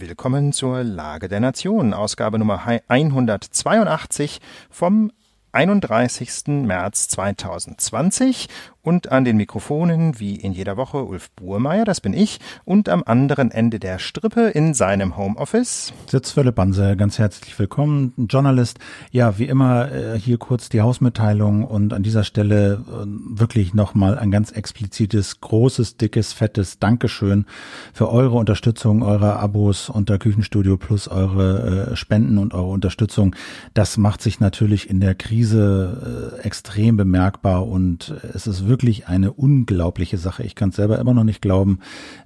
Willkommen zur Lage der Nation, Ausgabe Nummer 182 vom 31. März 2020 und an den Mikrofonen, wie in jeder Woche, Ulf Burmeier, das bin ich, und am anderen Ende der Strippe in seinem Homeoffice sitzt Philipp Banse. Ganz herzlich willkommen, Journalist. Ja, wie immer äh, hier kurz die Hausmitteilung und an dieser Stelle äh, wirklich nochmal ein ganz explizites, großes, dickes, fettes Dankeschön für eure Unterstützung, eure Abos unter Küchenstudio plus eure äh, Spenden und eure Unterstützung. Das macht sich natürlich in der Krise extrem bemerkbar und es ist wirklich eine unglaubliche Sache. Ich kann es selber immer noch nicht glauben,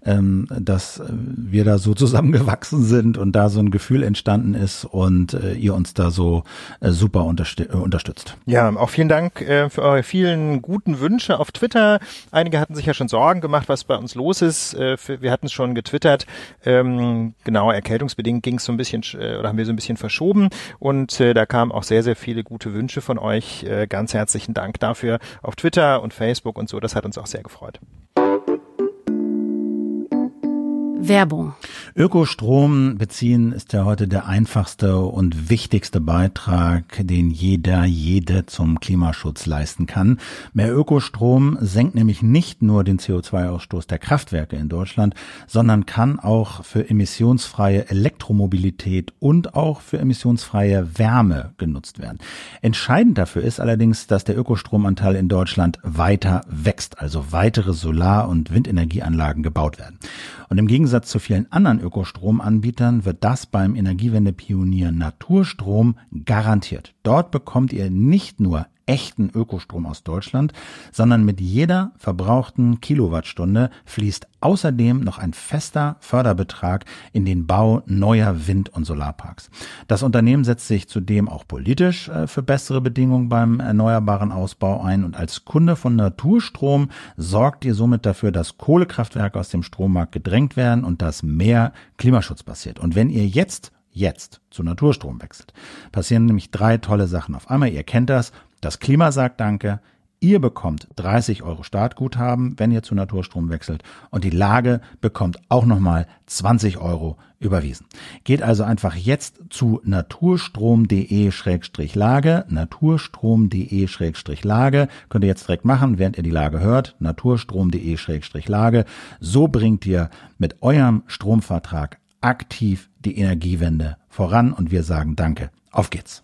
ähm, dass wir da so zusammengewachsen sind und da so ein Gefühl entstanden ist und äh, ihr uns da so äh, super äh, unterstützt. Ja, auch vielen Dank äh, für eure vielen guten Wünsche auf Twitter. Einige hatten sich ja schon Sorgen gemacht, was bei uns los ist. Äh, wir hatten es schon getwittert. Ähm, genau, erkältungsbedingt ging es so ein bisschen äh, oder haben wir so ein bisschen verschoben und äh, da kamen auch sehr, sehr viele gute Wünsche von euch. Äh, ganz herzlichen Dank dafür auf Twitter und Facebook Facebook und so. Das hat uns auch sehr gefreut. Werbung. Ökostrom beziehen ist ja heute der einfachste und wichtigste Beitrag, den jeder, jede zum Klimaschutz leisten kann. Mehr Ökostrom senkt nämlich nicht nur den CO2-Ausstoß der Kraftwerke in Deutschland, sondern kann auch für emissionsfreie Elektromobilität und auch für emissionsfreie Wärme genutzt werden. Entscheidend dafür ist allerdings, dass der Ökostromanteil in Deutschland weiter wächst, also weitere Solar- und Windenergieanlagen gebaut werden. Und im Gegensatz zu vielen anderen Ökostromanbietern wird das beim Energiewendepionier Naturstrom garantiert. Dort bekommt ihr nicht nur echten Ökostrom aus Deutschland, sondern mit jeder verbrauchten Kilowattstunde fließt außerdem noch ein fester Förderbetrag in den Bau neuer Wind- und Solarparks. Das Unternehmen setzt sich zudem auch politisch äh, für bessere Bedingungen beim erneuerbaren Ausbau ein und als Kunde von Naturstrom sorgt ihr somit dafür, dass Kohlekraftwerke aus dem Strommarkt gedrängt werden und dass mehr Klimaschutz passiert. Und wenn ihr jetzt jetzt zu Naturstrom wechselt, passieren nämlich drei tolle Sachen. Auf einmal, ihr kennt das, das Klima sagt Danke. Ihr bekommt 30 Euro Startguthaben, wenn ihr zu Naturstrom wechselt. Und die Lage bekommt auch nochmal 20 Euro überwiesen. Geht also einfach jetzt zu naturstrom.de-lage, naturstrom.de-lage. Könnt ihr jetzt direkt machen, während ihr die Lage hört. naturstrom.de-lage. So bringt ihr mit eurem Stromvertrag aktiv die Energiewende voran und wir sagen Danke. Auf geht's.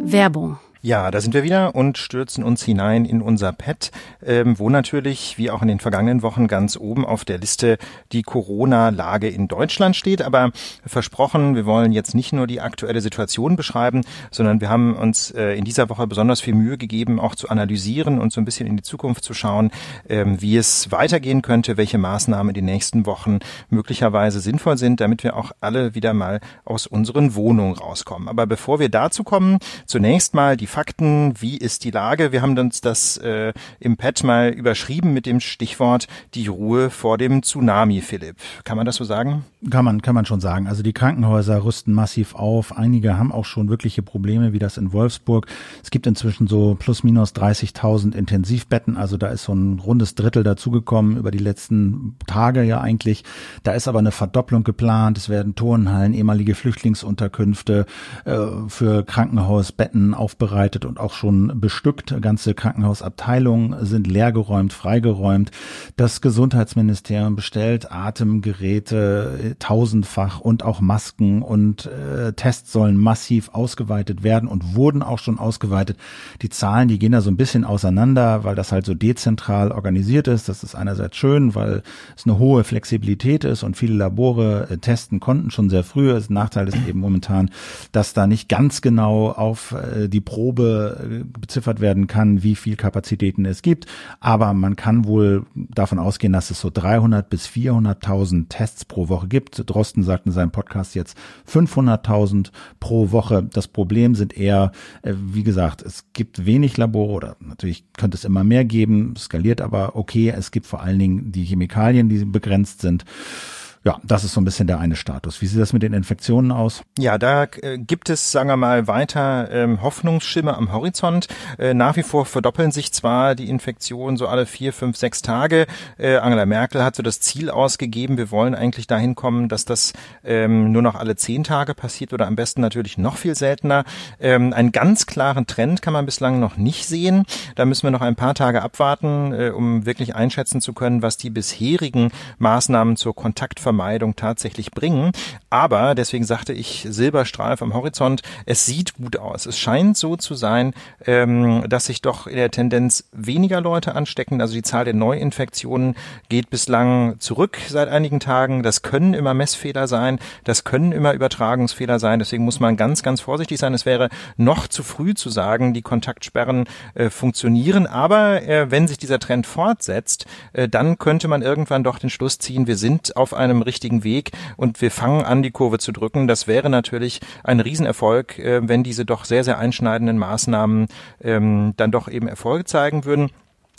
Werbung ja, da sind wir wieder und stürzen uns hinein in unser Pad, ähm, wo natürlich, wie auch in den vergangenen Wochen, ganz oben auf der Liste die Corona-Lage in Deutschland steht. Aber versprochen, wir wollen jetzt nicht nur die aktuelle Situation beschreiben, sondern wir haben uns äh, in dieser Woche besonders viel Mühe gegeben, auch zu analysieren und so ein bisschen in die Zukunft zu schauen, ähm, wie es weitergehen könnte, welche Maßnahmen in den nächsten Wochen möglicherweise sinnvoll sind, damit wir auch alle wieder mal aus unseren Wohnungen rauskommen. Aber bevor wir dazu kommen, zunächst mal die Fakten, wie ist die Lage? Wir haben uns das äh, im Pad mal überschrieben mit dem Stichwort die Ruhe vor dem Tsunami, Philipp. Kann man das so sagen? Kann man, kann man schon sagen. Also die Krankenhäuser rüsten massiv auf. Einige haben auch schon wirkliche Probleme, wie das in Wolfsburg. Es gibt inzwischen so plus minus 30.000 Intensivbetten. Also da ist so ein rundes Drittel dazugekommen über die letzten Tage ja eigentlich. Da ist aber eine Verdopplung geplant. Es werden Turnhallen, ehemalige Flüchtlingsunterkünfte äh, für Krankenhausbetten aufbereitet vorbereitet und auch schon bestückt. Ganze Krankenhausabteilungen sind leergeräumt, freigeräumt. Das Gesundheitsministerium bestellt Atemgeräte tausendfach und auch Masken und äh, Tests sollen massiv ausgeweitet werden und wurden auch schon ausgeweitet. Die Zahlen, die gehen da so ein bisschen auseinander, weil das halt so dezentral organisiert ist. Das ist einerseits schön, weil es eine hohe Flexibilität ist und viele Labore äh, testen konnten schon sehr früh. Das Nachteil ist eben momentan, dass da nicht ganz genau auf äh, die Probe Probe äh, beziffert werden kann, wie viel Kapazitäten es gibt. Aber man kann wohl davon ausgehen, dass es so 300 bis 400.000 Tests pro Woche gibt. Drosten sagt in seinem Podcast jetzt 500.000 pro Woche. Das Problem sind eher, äh, wie gesagt, es gibt wenig Labore oder natürlich könnte es immer mehr geben, skaliert aber okay. Es gibt vor allen Dingen die Chemikalien, die begrenzt sind. Ja, das ist so ein bisschen der eine Status. Wie sieht das mit den Infektionen aus? Ja, da äh, gibt es, sagen wir mal, weiter ähm, Hoffnungsschimmer am Horizont. Äh, nach wie vor verdoppeln sich zwar die Infektionen so alle vier, fünf, sechs Tage. Äh, Angela Merkel hat so das Ziel ausgegeben, wir wollen eigentlich dahin kommen, dass das ähm, nur noch alle zehn Tage passiert oder am besten natürlich noch viel seltener. Ähm, einen ganz klaren Trend kann man bislang noch nicht sehen. Da müssen wir noch ein paar Tage abwarten, äh, um wirklich einschätzen zu können, was die bisherigen Maßnahmen zur Kontaktvermeidung Vermeidung tatsächlich bringen. Aber, deswegen sagte ich Silberstreif am Horizont, es sieht gut aus. Es scheint so zu sein, ähm, dass sich doch in der Tendenz weniger Leute anstecken. Also die Zahl der Neuinfektionen geht bislang zurück seit einigen Tagen. Das können immer Messfehler sein. Das können immer Übertragungsfehler sein. Deswegen muss man ganz, ganz vorsichtig sein. Es wäre noch zu früh zu sagen, die Kontaktsperren äh, funktionieren. Aber äh, wenn sich dieser Trend fortsetzt, äh, dann könnte man irgendwann doch den Schluss ziehen, wir sind auf einem richtigen Weg und wir fangen an, die Kurve zu drücken. Das wäre natürlich ein Riesenerfolg, äh, wenn diese doch sehr, sehr einschneidenden Maßnahmen ähm, dann doch eben Erfolge zeigen würden.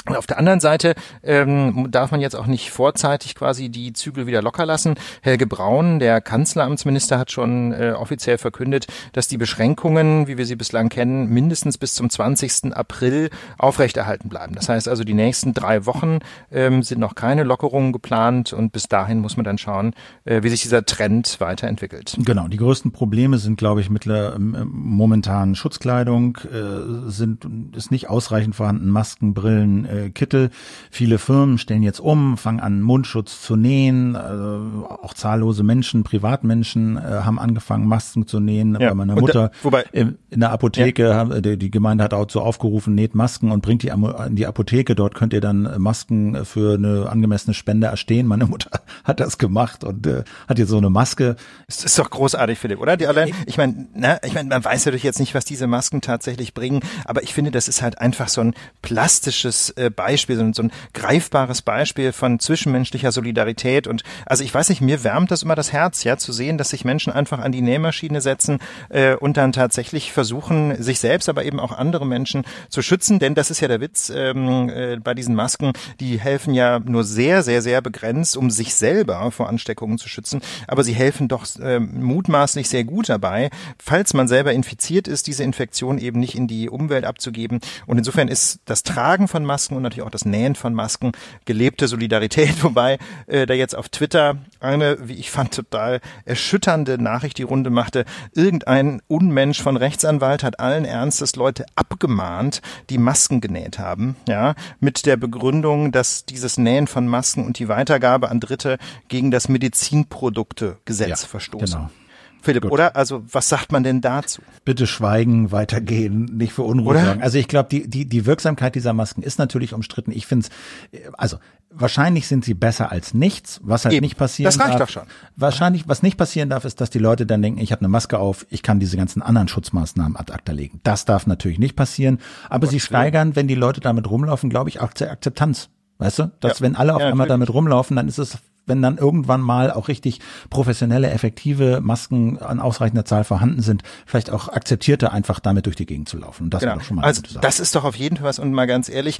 Und auf der anderen Seite ähm, darf man jetzt auch nicht vorzeitig quasi die Zügel wieder locker lassen. Helge Braun, der Kanzleramtsminister, hat schon äh, offiziell verkündet, dass die Beschränkungen, wie wir sie bislang kennen, mindestens bis zum 20. April aufrechterhalten bleiben. Das heißt also, die nächsten drei Wochen ähm, sind noch keine Lockerungen geplant und bis dahin muss man dann schauen, äh, wie sich dieser Trend weiterentwickelt. Genau, die größten Probleme sind, glaube ich, mittler, ähm, momentan Schutzkleidung, äh, sind ist nicht ausreichend vorhanden, Masken, Brillen, äh, Kittel. Viele Firmen stellen jetzt um, fangen an, Mundschutz zu nähen. Also auch zahllose Menschen, Privatmenschen äh, haben angefangen, Masken zu nähen. Ja. Bei meiner Mutter da, wobei, in, in der Apotheke, ja. haben, die, die Gemeinde hat auch so aufgerufen, näht Masken und bringt die in die Apotheke. Dort könnt ihr dann Masken für eine angemessene Spende erstehen. Meine Mutter hat das gemacht und äh, hat jetzt so eine Maske. Das ist doch großartig, Philipp, oder? Die allein, ich meine, ne, ich meine, man weiß natürlich jetzt nicht, was diese Masken tatsächlich bringen, aber ich finde, das ist halt einfach so ein plastisches äh, Beispiel, so ein, so ein greifbares Beispiel von zwischenmenschlicher Solidarität. Und also ich weiß nicht, mir wärmt das immer das Herz, ja, zu sehen, dass sich Menschen einfach an die Nähmaschine setzen äh, und dann tatsächlich versuchen, sich selbst, aber eben auch andere Menschen zu schützen. Denn das ist ja der Witz ähm, äh, bei diesen Masken, die helfen ja nur sehr, sehr, sehr begrenzt, um sich selber vor Ansteckungen zu schützen. Aber sie helfen doch äh, mutmaßlich sehr gut dabei, falls man selber infiziert ist, diese Infektion eben nicht in die Umwelt abzugeben. Und insofern ist das Tragen von Masken und natürlich auch das Nähen von Masken, gelebte Solidarität, wobei äh, da jetzt auf Twitter eine, wie ich fand, total erschütternde Nachricht die Runde machte. Irgendein Unmensch von Rechtsanwalt hat allen Ernstes Leute abgemahnt, die Masken genäht haben, ja, mit der Begründung, dass dieses Nähen von Masken und die Weitergabe an Dritte gegen das Medizinproduktegesetz ja, verstoßen. Genau. Philipp, Gut. oder? Also was sagt man denn dazu? Bitte schweigen, weitergehen, nicht für Unruhe sorgen. Also ich glaube, die, die, die Wirksamkeit dieser Masken ist natürlich umstritten. Ich finde es, also wahrscheinlich sind sie besser als nichts, was halt Eben. nicht passieren darf. Das reicht darf. doch schon. Wahrscheinlich, was nicht passieren darf, ist, dass die Leute dann denken, ich habe eine Maske auf, ich kann diese ganzen anderen Schutzmaßnahmen ad acta legen. Das darf natürlich nicht passieren. Aber sie steigern, wenn die Leute damit rumlaufen, glaube ich, auch zur Akzeptanz. Weißt du, dass ja. wenn alle auf ja, einmal damit rumlaufen, dann ist es wenn dann irgendwann mal auch richtig professionelle, effektive Masken an ausreichender Zahl vorhanden sind, vielleicht auch akzeptierter einfach damit durch die Gegend zu laufen. das genau. schon mal also das ist doch auf jeden Fall was und mal ganz ehrlich,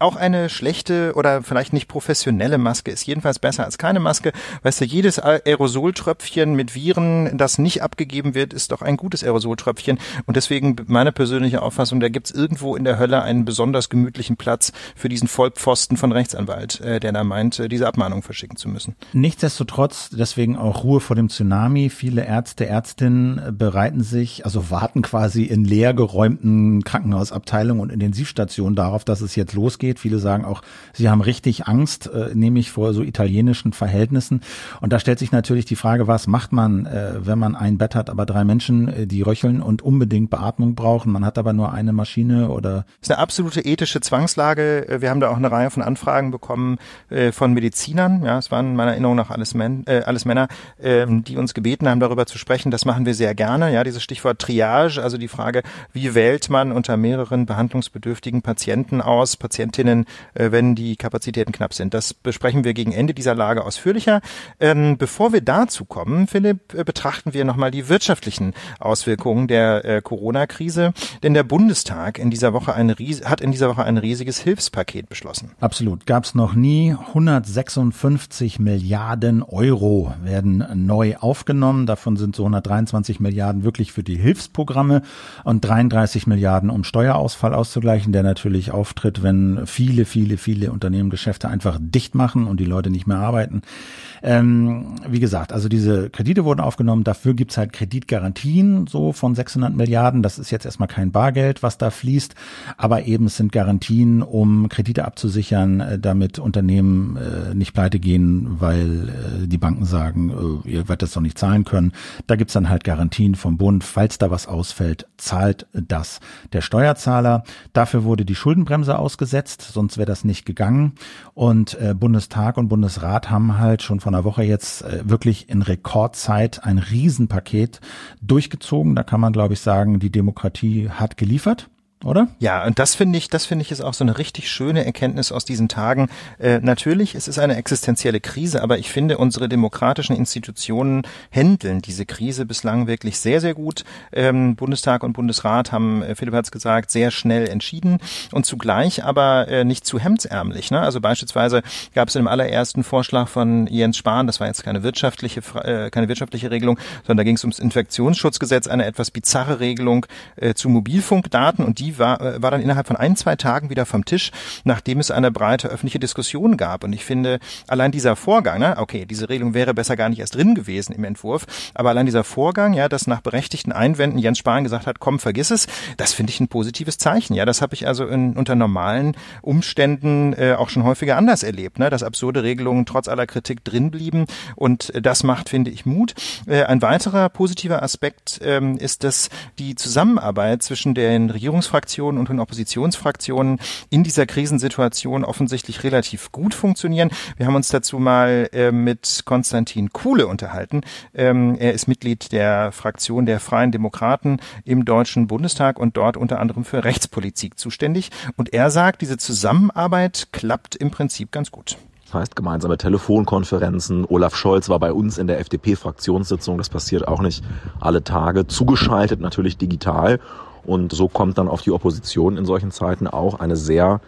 auch eine schlechte oder vielleicht nicht professionelle Maske ist jedenfalls besser als keine Maske. Weißt du, jedes Aerosoltröpfchen mit Viren, das nicht abgegeben wird, ist doch ein gutes Aerosoltröpfchen. Und deswegen meine persönliche Auffassung, da gibt's irgendwo in der Hölle einen besonders gemütlichen Platz für diesen Vollpfosten von Rechtsanwalt, äh, der da meint, äh, diese Abmahnung verschicken zu müssen. Nichtsdestotrotz, deswegen auch Ruhe vor dem Tsunami. Viele Ärzte, Ärztinnen bereiten sich, also warten quasi in leergeräumten Krankenhausabteilungen und Intensivstationen darauf, dass es jetzt losgeht ausgeht. Viele sagen auch, sie haben richtig Angst, äh, nämlich vor so italienischen Verhältnissen. Und da stellt sich natürlich die Frage, was macht man, äh, wenn man ein Bett hat, aber drei Menschen, äh, die röcheln und unbedingt Beatmung brauchen. Man hat aber nur eine Maschine oder. Das ist eine absolute ethische Zwangslage. Äh, wir haben da auch eine Reihe von Anfragen bekommen äh, von Medizinern. Ja, es waren meiner Erinnerung nach alles, Men äh, alles Männer, äh, die uns gebeten haben, darüber zu sprechen. Das machen wir sehr gerne. Ja, dieses Stichwort Triage, also die Frage, wie wählt man unter mehreren behandlungsbedürftigen Patienten aus, Patientinnen Patientinnen, äh, wenn die Kapazitäten knapp sind. Das besprechen wir gegen Ende dieser Lage ausführlicher. Ähm, bevor wir dazu kommen, Philipp, äh, betrachten wir nochmal die wirtschaftlichen Auswirkungen der äh, Corona-Krise. Denn der Bundestag in dieser Woche ein hat in dieser Woche ein riesiges Hilfspaket beschlossen. Absolut. Gab es noch nie. 156 Milliarden Euro werden neu aufgenommen. Davon sind so 123 Milliarden wirklich für die Hilfsprogramme und 33 Milliarden, um Steuerausfall auszugleichen, der natürlich auftritt, wenn viele, viele, viele Unternehmen Geschäfte einfach dicht machen und die Leute nicht mehr arbeiten. Ähm, wie gesagt, also diese Kredite wurden aufgenommen. Dafür gibt's halt Kreditgarantien so von 600 Milliarden. Das ist jetzt erstmal kein Bargeld, was da fließt, aber eben es sind Garantien, um Kredite abzusichern, äh, damit Unternehmen äh, nicht pleite gehen, weil äh, die Banken sagen, äh, ihr werdet das doch nicht zahlen können. Da gibt's dann halt Garantien vom Bund. Falls da was ausfällt, zahlt das der Steuerzahler. Dafür wurde die Schuldenbremse ausgesetzt, sonst wäre das nicht gegangen. Und äh, Bundestag und Bundesrat haben halt schon von einer Woche jetzt äh, wirklich in Rekordzeit ein Riesenpaket durchgezogen. Da kann man, glaube ich, sagen, die Demokratie hat geliefert oder? Ja, und das finde ich, das finde ich ist auch so eine richtig schöne Erkenntnis aus diesen Tagen. Äh, natürlich, es ist eine existenzielle Krise, aber ich finde, unsere demokratischen Institutionen handeln diese Krise bislang wirklich sehr, sehr gut. Ähm, Bundestag und Bundesrat haben, äh, Philipp hat es gesagt, sehr schnell entschieden und zugleich aber äh, nicht zu hemdsärmlich. Ne? Also beispielsweise gab es im allerersten Vorschlag von Jens Spahn, das war jetzt keine wirtschaftliche, äh, keine wirtschaftliche Regelung, sondern da ging es ums Infektionsschutzgesetz, eine etwas bizarre Regelung äh, zu Mobilfunkdaten und die war, äh, war dann innerhalb von ein, zwei Tagen wieder vom Tisch, nachdem es eine breite öffentliche Diskussion gab. Und ich finde, allein dieser Vorgang, ne, okay, diese Regelung wäre besser gar nicht erst drin gewesen im Entwurf, aber allein dieser Vorgang, ja, dass nach berechtigten Einwänden Jens Spahn gesagt hat, komm, vergiss es, das finde ich ein positives Zeichen. Ja, das habe ich also in, unter normalen Umständen äh, auch schon häufiger anders erlebt, ne, dass absurde Regelungen trotz aller Kritik drin blieben. Und äh, das macht, finde ich, Mut. Äh, ein weiterer positiver Aspekt ähm, ist, dass die Zusammenarbeit zwischen den Regierungsfraktionen Regierungsfraktionen und den Oppositionsfraktionen in dieser Krisensituation offensichtlich relativ gut funktionieren. Wir haben uns dazu mal äh, mit Konstantin Kuhle unterhalten. Ähm, er ist Mitglied der Fraktion der Freien Demokraten im Deutschen Bundestag und dort unter anderem für Rechtspolitik zuständig. Und er sagt, diese Zusammenarbeit klappt im Prinzip ganz gut. Das heißt gemeinsame Telefonkonferenzen. Olaf Scholz war bei uns in der FDP-Fraktionssitzung. Das passiert auch nicht alle Tage. Zugeschaltet natürlich digital. Und so kommt dann auf die Opposition in solchen Zeiten auch eine sehr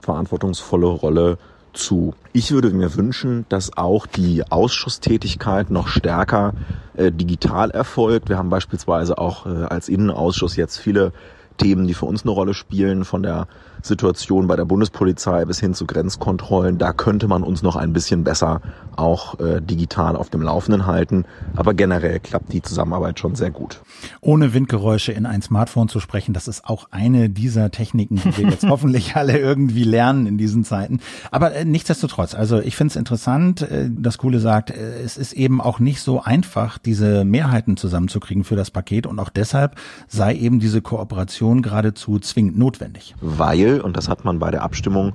verantwortungsvolle Rolle zu. Ich würde mir wünschen, dass auch die Ausschusstätigkeit noch stärker äh, digital erfolgt. Wir haben beispielsweise auch äh, als Innenausschuss jetzt viele Themen, die für uns eine Rolle spielen, von der Situation bei der Bundespolizei bis hin zu Grenzkontrollen. Da könnte man uns noch ein bisschen besser auch äh, digital auf dem Laufenden halten. Aber generell klappt die Zusammenarbeit schon sehr gut. Ohne Windgeräusche in ein Smartphone zu sprechen, das ist auch eine dieser Techniken, die wir jetzt hoffentlich alle irgendwie lernen in diesen Zeiten. Aber äh, nichtsdestotrotz, also ich finde es interessant, äh, dass Kuhle sagt, äh, es ist eben auch nicht so einfach, diese Mehrheiten zusammenzukriegen für das Paket und auch deshalb sei eben diese Kooperation geradezu zwingend notwendig. Weil und das hat man bei der Abstimmung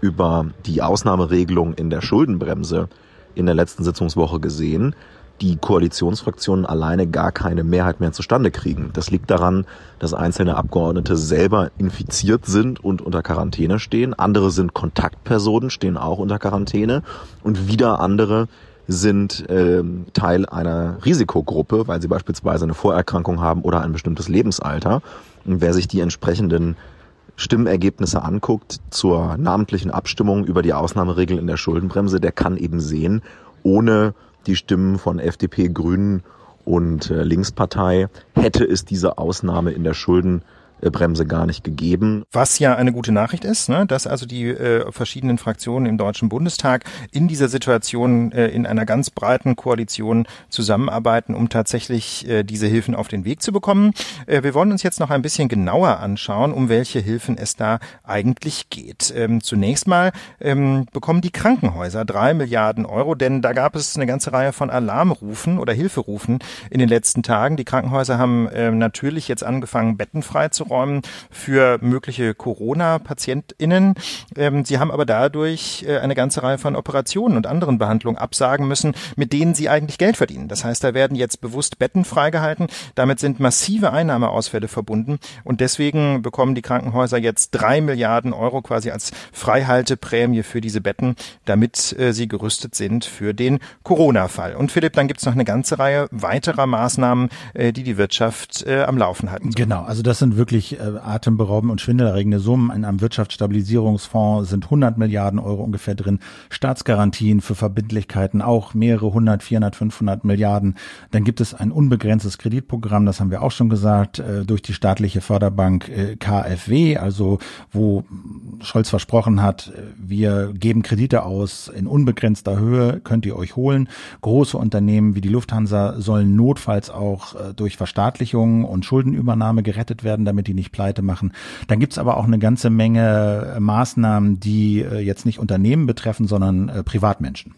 über die Ausnahmeregelung in der Schuldenbremse in der letzten Sitzungswoche gesehen, die Koalitionsfraktionen alleine gar keine Mehrheit mehr zustande kriegen. Das liegt daran, dass einzelne Abgeordnete selber infiziert sind und unter Quarantäne stehen. Andere sind Kontaktpersonen, stehen auch unter Quarantäne. Und wieder andere sind äh, Teil einer Risikogruppe, weil sie beispielsweise eine Vorerkrankung haben oder ein bestimmtes Lebensalter. Und wer sich die entsprechenden Stimmergebnisse anguckt zur namentlichen Abstimmung über die Ausnahmeregeln in der Schuldenbremse, der kann eben sehen, ohne die Stimmen von FDP, Grünen und äh, Linkspartei hätte es diese Ausnahme in der Schuldenbremse Bremse gar nicht gegeben. Was ja eine gute Nachricht ist, ne? dass also die äh, verschiedenen Fraktionen im Deutschen Bundestag in dieser Situation äh, in einer ganz breiten Koalition zusammenarbeiten, um tatsächlich äh, diese Hilfen auf den Weg zu bekommen. Äh, wir wollen uns jetzt noch ein bisschen genauer anschauen, um welche Hilfen es da eigentlich geht. Ähm, zunächst mal ähm, bekommen die Krankenhäuser drei Milliarden Euro, denn da gab es eine ganze Reihe von Alarmrufen oder Hilferufen in den letzten Tagen. Die Krankenhäuser haben äh, natürlich jetzt angefangen, Betten frei zu einzuräumen für mögliche Corona-PatientInnen. Ähm, sie haben aber dadurch äh, eine ganze Reihe von Operationen und anderen Behandlungen absagen müssen, mit denen sie eigentlich Geld verdienen. Das heißt, da werden jetzt bewusst Betten freigehalten. Damit sind massive Einnahmeausfälle verbunden und deswegen bekommen die Krankenhäuser jetzt drei Milliarden Euro quasi als Freihalteprämie für diese Betten, damit äh, sie gerüstet sind für den Corona-Fall. Und Philipp, dann gibt es noch eine ganze Reihe weiterer Maßnahmen, äh, die die Wirtschaft äh, am Laufen halten. Genau, also das sind wirklich äh, atemberaubende und schwindelerregende Summen. In einem Wirtschaftsstabilisierungsfonds sind 100 Milliarden Euro ungefähr drin. Staatsgarantien für Verbindlichkeiten auch mehrere 100, 400, 500 Milliarden. Dann gibt es ein unbegrenztes Kreditprogramm, das haben wir auch schon gesagt, äh, durch die staatliche Förderbank äh, KfW, also wo Scholz versprochen hat, äh, wir geben Kredite aus in unbegrenzter Höhe, könnt ihr euch holen. Große Unternehmen wie die Lufthansa sollen notfalls auch durch Verstaatlichung und Schuldenübernahme gerettet werden, damit die nicht pleite machen. Dann gibt's aber auch eine ganze Menge Maßnahmen, die jetzt nicht Unternehmen betreffen, sondern Privatmenschen.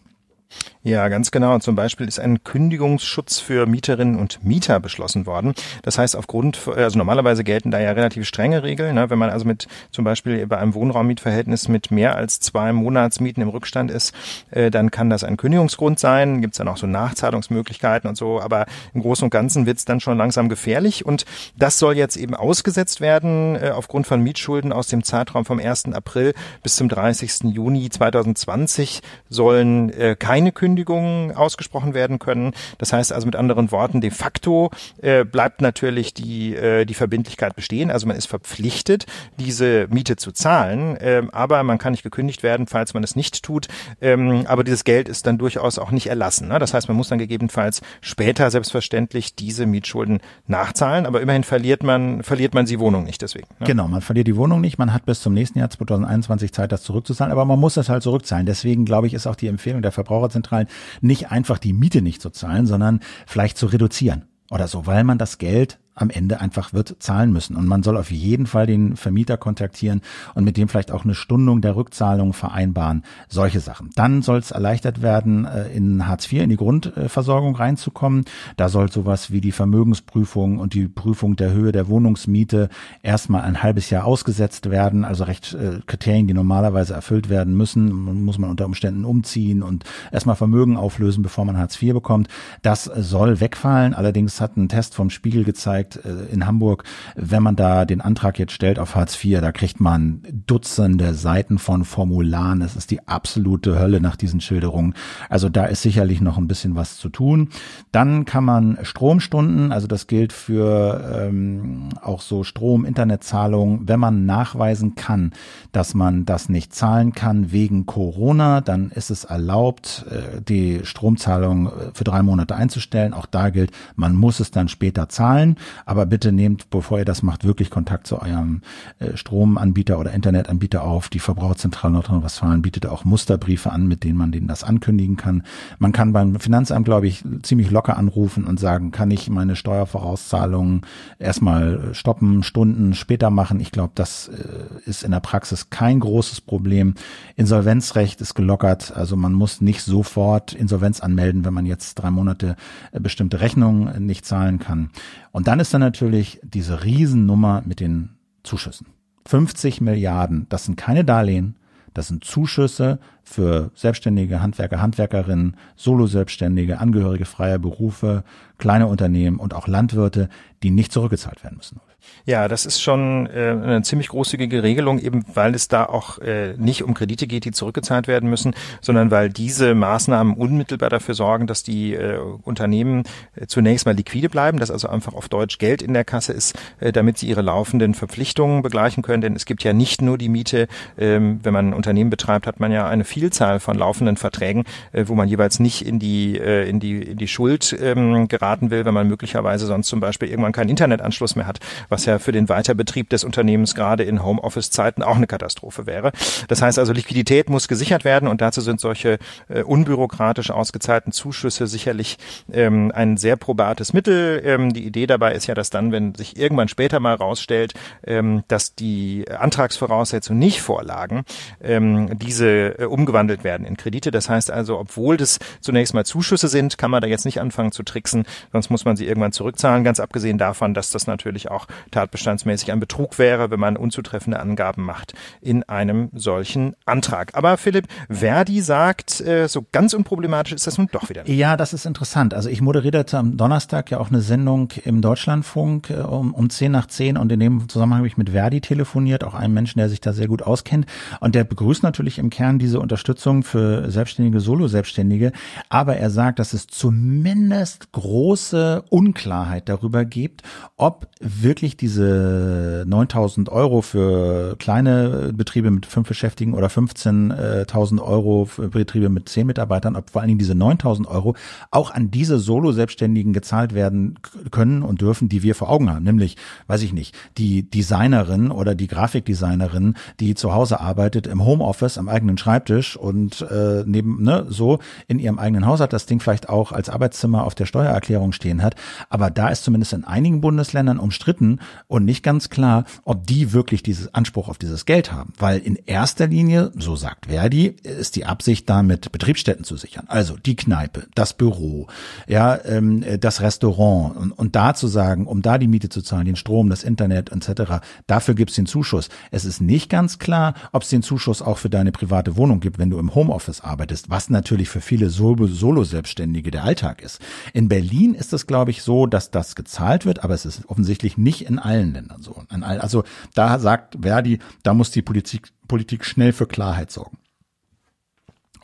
Ja, ganz genau. Zum Beispiel ist ein Kündigungsschutz für Mieterinnen und Mieter beschlossen worden. Das heißt, aufgrund, also normalerweise gelten da ja relativ strenge Regeln. Ne? Wenn man also mit zum Beispiel bei einem Wohnraummietverhältnis mit mehr als zwei Monatsmieten im Rückstand ist, äh, dann kann das ein Kündigungsgrund sein. Gibt es dann auch so Nachzahlungsmöglichkeiten und so. Aber im Großen und Ganzen wird es dann schon langsam gefährlich. Und das soll jetzt eben ausgesetzt werden äh, aufgrund von Mietschulden aus dem Zeitraum vom 1. April bis zum 30. Juni 2020 sollen äh, keine Kündigungen Kündigungen ausgesprochen werden können. Das heißt also mit anderen Worten, de facto äh, bleibt natürlich die, äh, die Verbindlichkeit bestehen. Also man ist verpflichtet, diese Miete zu zahlen, äh, aber man kann nicht gekündigt werden, falls man es nicht tut. Ähm, aber dieses Geld ist dann durchaus auch nicht erlassen. Ne? Das heißt, man muss dann gegebenenfalls später selbstverständlich diese Mietschulden nachzahlen, aber immerhin verliert man, verliert man die Wohnung nicht deswegen. Ne? Genau, man verliert die Wohnung nicht. Man hat bis zum nächsten Jahr 2021 Zeit, das zurückzuzahlen, aber man muss das halt zurückzahlen. Deswegen glaube ich, ist auch die Empfehlung der Verbraucherzentrale zahlen, nicht einfach die Miete nicht zu zahlen, sondern vielleicht zu reduzieren oder so, weil man das Geld am Ende einfach wird zahlen müssen. Und man soll auf jeden Fall den Vermieter kontaktieren und mit dem vielleicht auch eine Stundung der Rückzahlung vereinbaren. Solche Sachen. Dann soll es erleichtert werden, äh, in Hartz IV, in die Grundversorgung reinzukommen. Da soll sowas wie die Vermögensprüfung und die Prüfung der Höhe der Wohnungsmiete erstmal ein halbes Jahr ausgesetzt werden. Also recht äh, Kriterien, die normalerweise erfüllt werden müssen. Muss man unter Umständen umziehen und erstmal Vermögen auflösen, bevor man Hartz IV bekommt. Das soll wegfallen. Allerdings hat ein Test vom Spiegel gezeigt, gezeigt äh, in Hamburg, wenn man da den Antrag jetzt stellt auf Hartz IV, da kriegt man Dutzende Seiten von Formularen. Es ist die absolute Hölle nach diesen Schilderungen. Also da ist sicherlich noch ein bisschen was zu tun. Dann kann man Stromstunden, also das gilt für ähm, auch so Strom-Internetzahlungen, wenn man nachweisen kann, dass man das nicht zahlen kann wegen Corona, dann ist es erlaubt, äh, die Stromzahlung äh, für drei Monate einzustellen. Auch da gilt, man muss es dann später zahlen. Aber bitte nehmt, bevor ihr das macht, wirklich Kontakt zu eurem äh, Stromanbieter oder Internetanbieter auf. Die Verbraucherzentrale Nordrhein-Westfalen bietet auch Musterbriefe an, mit denen man denen das ankündigen kann. Man kann beim Finanzamt, glaube ich, ziemlich locker anrufen und sagen, kann ich meine Steuervorauszahlungen erstmal stoppen, Stunden später machen. Ich glaube, das äh, ist in der Praxis kein großes Problem. Insolvenzrecht ist gelockert, also man muss nicht sofort Insolvenz anmelden, wenn man jetzt drei Monate äh, bestimmte Rechnungen nicht zahlen kann. Und dann ist da natürlich diese Riesennummer mit den Zuschüssen. 50 Milliarden, das sind keine Darlehen, das sind Zuschüsse für Selbstständige, Handwerker, Handwerkerinnen, Solo-Selbstständige, Angehörige freier Berufe, kleine Unternehmen und auch Landwirte, die nicht zurückgezahlt werden müssen. Ja, das ist schon äh, eine ziemlich großzügige Regelung, eben weil es da auch äh, nicht um Kredite geht, die zurückgezahlt werden müssen, sondern weil diese Maßnahmen unmittelbar dafür sorgen, dass die äh, Unternehmen äh, zunächst mal liquide bleiben, dass also einfach auf Deutsch Geld in der Kasse ist, äh, damit sie ihre laufenden Verpflichtungen begleichen können. Denn es gibt ja nicht nur die Miete, ähm, wenn man ein Unternehmen betreibt, hat man ja eine Vielzahl von laufenden Verträgen, äh, wo man jeweils nicht in die, äh, in die, in die Schuld ähm, geraten will, wenn man möglicherweise sonst zum Beispiel irgendwann keinen Internetanschluss mehr hat, was ja für den Weiterbetrieb des Unternehmens gerade in Homeoffice-Zeiten auch eine Katastrophe wäre. Das heißt also, Liquidität muss gesichert werden und dazu sind solche äh, unbürokratisch ausgezahlten Zuschüsse sicherlich ähm, ein sehr probates Mittel. Ähm, die Idee dabei ist ja, dass dann, wenn sich irgendwann später mal rausstellt, ähm, dass die Antragsvoraussetzungen nicht vorlagen, ähm, diese äh, umgewandelt werden in Kredite. Das heißt also, obwohl das zunächst mal Zuschüsse sind, kann man da jetzt nicht anfangen zu tricksen, sonst muss man sie irgendwann zurückzahlen. Ganz abgesehen davon, dass das natürlich auch tatbestandsmäßig ein Betrug wäre, wenn man unzutreffende Angaben macht in einem solchen Antrag. Aber Philipp, Verdi sagt, äh, so ganz unproblematisch ist das nun doch wieder. Nicht. Ja, das ist interessant. Also ich moderierte am Donnerstag ja auch eine Sendung im Deutschlandfunk äh, um, um 10 nach 10 und in dem Zusammenhang habe ich mit Verdi telefoniert, auch einem Menschen, der sich da sehr gut auskennt. Und der begrüßt natürlich im Kern diese Unterstützung für Selbstständige, Solo-Selbstständige. Aber er sagt, dass es zumindest große Unklarheit darüber gibt, ob wirklich diese 9000 Euro für kleine Betriebe mit fünf Beschäftigten oder 15.000 Euro für Betriebe mit zehn Mitarbeitern, ob vor allen Dingen diese 9000 Euro auch an diese Solo-Selbstständigen gezahlt werden können und dürfen, die wir vor Augen haben. Nämlich, weiß ich nicht, die Designerin oder die Grafikdesignerin, die zu Hause arbeitet im Homeoffice am eigenen Schreibtisch und äh, neben ne so in ihrem eigenen Haus hat das Ding vielleicht auch als Arbeitszimmer auf der Steuererklärung stehen hat. Aber da ist zumindest in einigen Bundesländern umstritten und nicht ganz klar, ob die wirklich dieses Anspruch auf dieses Geld haben, weil in erster Linie, so sagt Verdi, ist die Absicht damit Betriebsstätten zu sichern. Also die Kneipe, das Büro, ja, ähm, das Restaurant und, und da zu sagen, um da die Miete zu zahlen, den Strom, das Internet etc. Dafür gibt's den Zuschuss. Es ist nicht ganz klar, ob es den Zuschuss auch für deine private Wohnung gibt, wenn du im Homeoffice arbeitest, was natürlich für viele Solo-Selbstständige der Alltag ist. In Berlin ist es, glaube ich, so, dass das gezahlt wird, aber es ist offensichtlich nicht in allen Ländern so. Also da sagt Verdi, da muss die Politik, Politik schnell für Klarheit sorgen.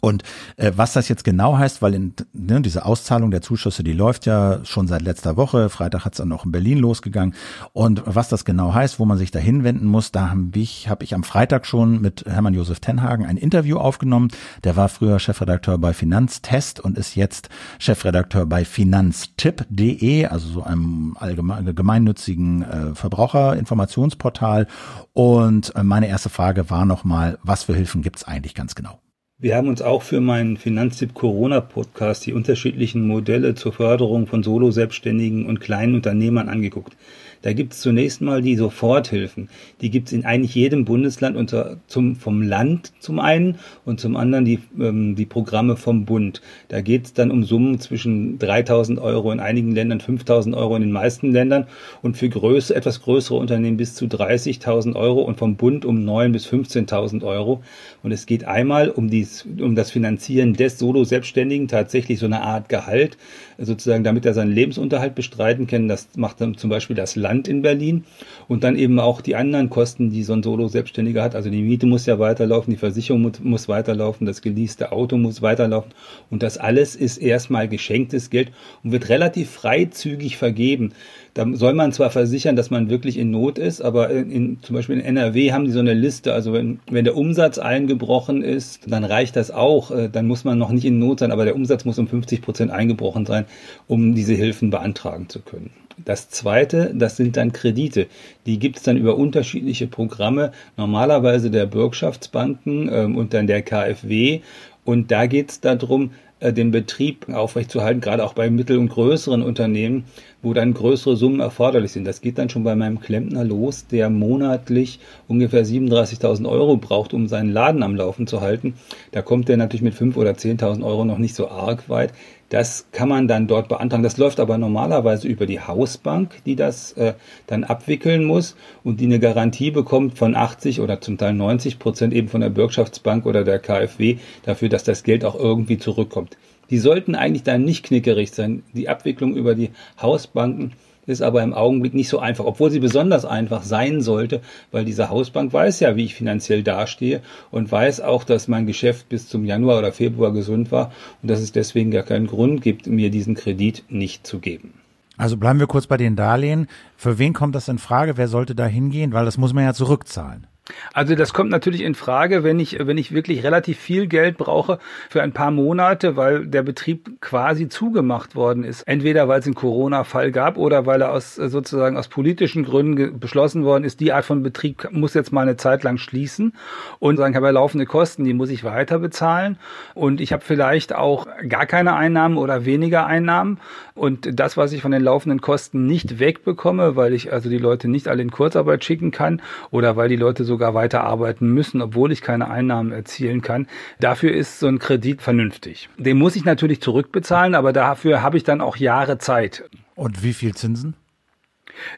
Und äh, was das jetzt genau heißt, weil in, ne, diese Auszahlung der Zuschüsse, die läuft ja schon seit letzter Woche. Freitag hat es dann auch in Berlin losgegangen. Und was das genau heißt, wo man sich da hinwenden muss, da habe ich, hab ich am Freitag schon mit Hermann Josef Tenhagen ein Interview aufgenommen. Der war früher Chefredakteur bei Finanztest und ist jetzt Chefredakteur bei finanztipp.de, also so einem allgemein, gemeinnützigen äh, Verbraucherinformationsportal. Und äh, meine erste Frage war nochmal, was für Hilfen gibt's eigentlich ganz genau? Wir haben uns auch für meinen Finanztipp Corona Podcast die unterschiedlichen Modelle zur Förderung von Solo-Selbstständigen und kleinen Unternehmern angeguckt. Da gibt es zunächst mal die Soforthilfen. Die gibt es in eigentlich jedem Bundesland unter, zum, vom Land zum einen und zum anderen die, ähm, die Programme vom Bund. Da geht es dann um Summen zwischen 3.000 Euro in einigen Ländern, 5.000 Euro in den meisten Ländern und für größere, etwas größere Unternehmen bis zu 30.000 Euro und vom Bund um 9.000 bis 15.000 Euro. Und es geht einmal um, dies, um das Finanzieren des Solo-Selbstständigen, tatsächlich so eine Art Gehalt, sozusagen, damit er seinen Lebensunterhalt bestreiten kann. Das macht dann zum Beispiel das Land in Berlin. Und dann eben auch die anderen Kosten, die so ein Solo-Selbstständiger hat. Also die Miete muss ja weiterlaufen, die Versicherung muss, weiterlaufen, das geleaste Auto muss weiterlaufen. Und das alles ist erstmal geschenktes Geld und wird relativ freizügig vergeben. Da soll man zwar versichern, dass man wirklich in Not ist, aber in, zum Beispiel in NRW haben die so eine Liste. Also wenn, wenn der Umsatz eingebrochen ist, dann reicht das auch. Äh, dann muss man noch nicht in Not sein, aber der Umsatz muss um 50 Prozent eingebrochen sein, um diese Hilfen beantragen zu können. Das zweite, das sind dann Kredite. Die gibt es dann über unterschiedliche Programme, normalerweise der Bürgschaftsbanken ähm, und dann der KfW. Und da geht es darum, den Betrieb aufrechtzuerhalten, gerade auch bei mittel- und größeren Unternehmen, wo dann größere Summen erforderlich sind. Das geht dann schon bei meinem Klempner los, der monatlich ungefähr 37.000 Euro braucht, um seinen Laden am Laufen zu halten. Da kommt der natürlich mit 5.000 oder 10.000 Euro noch nicht so arg weit. Das kann man dann dort beantragen. Das läuft aber normalerweise über die Hausbank, die das äh, dann abwickeln muss und die eine Garantie bekommt von 80 oder zum Teil 90 Prozent eben von der Bürgschaftsbank oder der KfW dafür, dass das Geld auch irgendwie zurückkommt. Die sollten eigentlich dann nicht knickerig sein. Die Abwicklung über die Hausbanken ist aber im Augenblick nicht so einfach, obwohl sie besonders einfach sein sollte, weil diese Hausbank weiß ja, wie ich finanziell dastehe und weiß auch, dass mein Geschäft bis zum Januar oder Februar gesund war und dass es deswegen gar keinen Grund gibt, mir diesen Kredit nicht zu geben. Also bleiben wir kurz bei den Darlehen. Für wen kommt das in Frage? Wer sollte da hingehen? Weil das muss man ja zurückzahlen. Also das kommt natürlich in Frage, wenn ich, wenn ich wirklich relativ viel Geld brauche für ein paar Monate, weil der Betrieb quasi zugemacht worden ist. Entweder weil es einen Corona-Fall gab oder weil er aus sozusagen aus politischen Gründen beschlossen worden ist, die Art von Betrieb muss jetzt mal eine Zeit lang schließen und sagen, ich habe ja laufende Kosten, die muss ich weiter bezahlen und ich habe vielleicht auch gar keine Einnahmen oder weniger Einnahmen und das, was ich von den laufenden Kosten nicht wegbekomme, weil ich also die Leute nicht alle in Kurzarbeit schicken kann oder weil die Leute so sogar weiter arbeiten müssen, obwohl ich keine Einnahmen erzielen kann. Dafür ist so ein Kredit vernünftig. Den muss ich natürlich zurückbezahlen, aber dafür habe ich dann auch Jahre Zeit. Und wie viel Zinsen?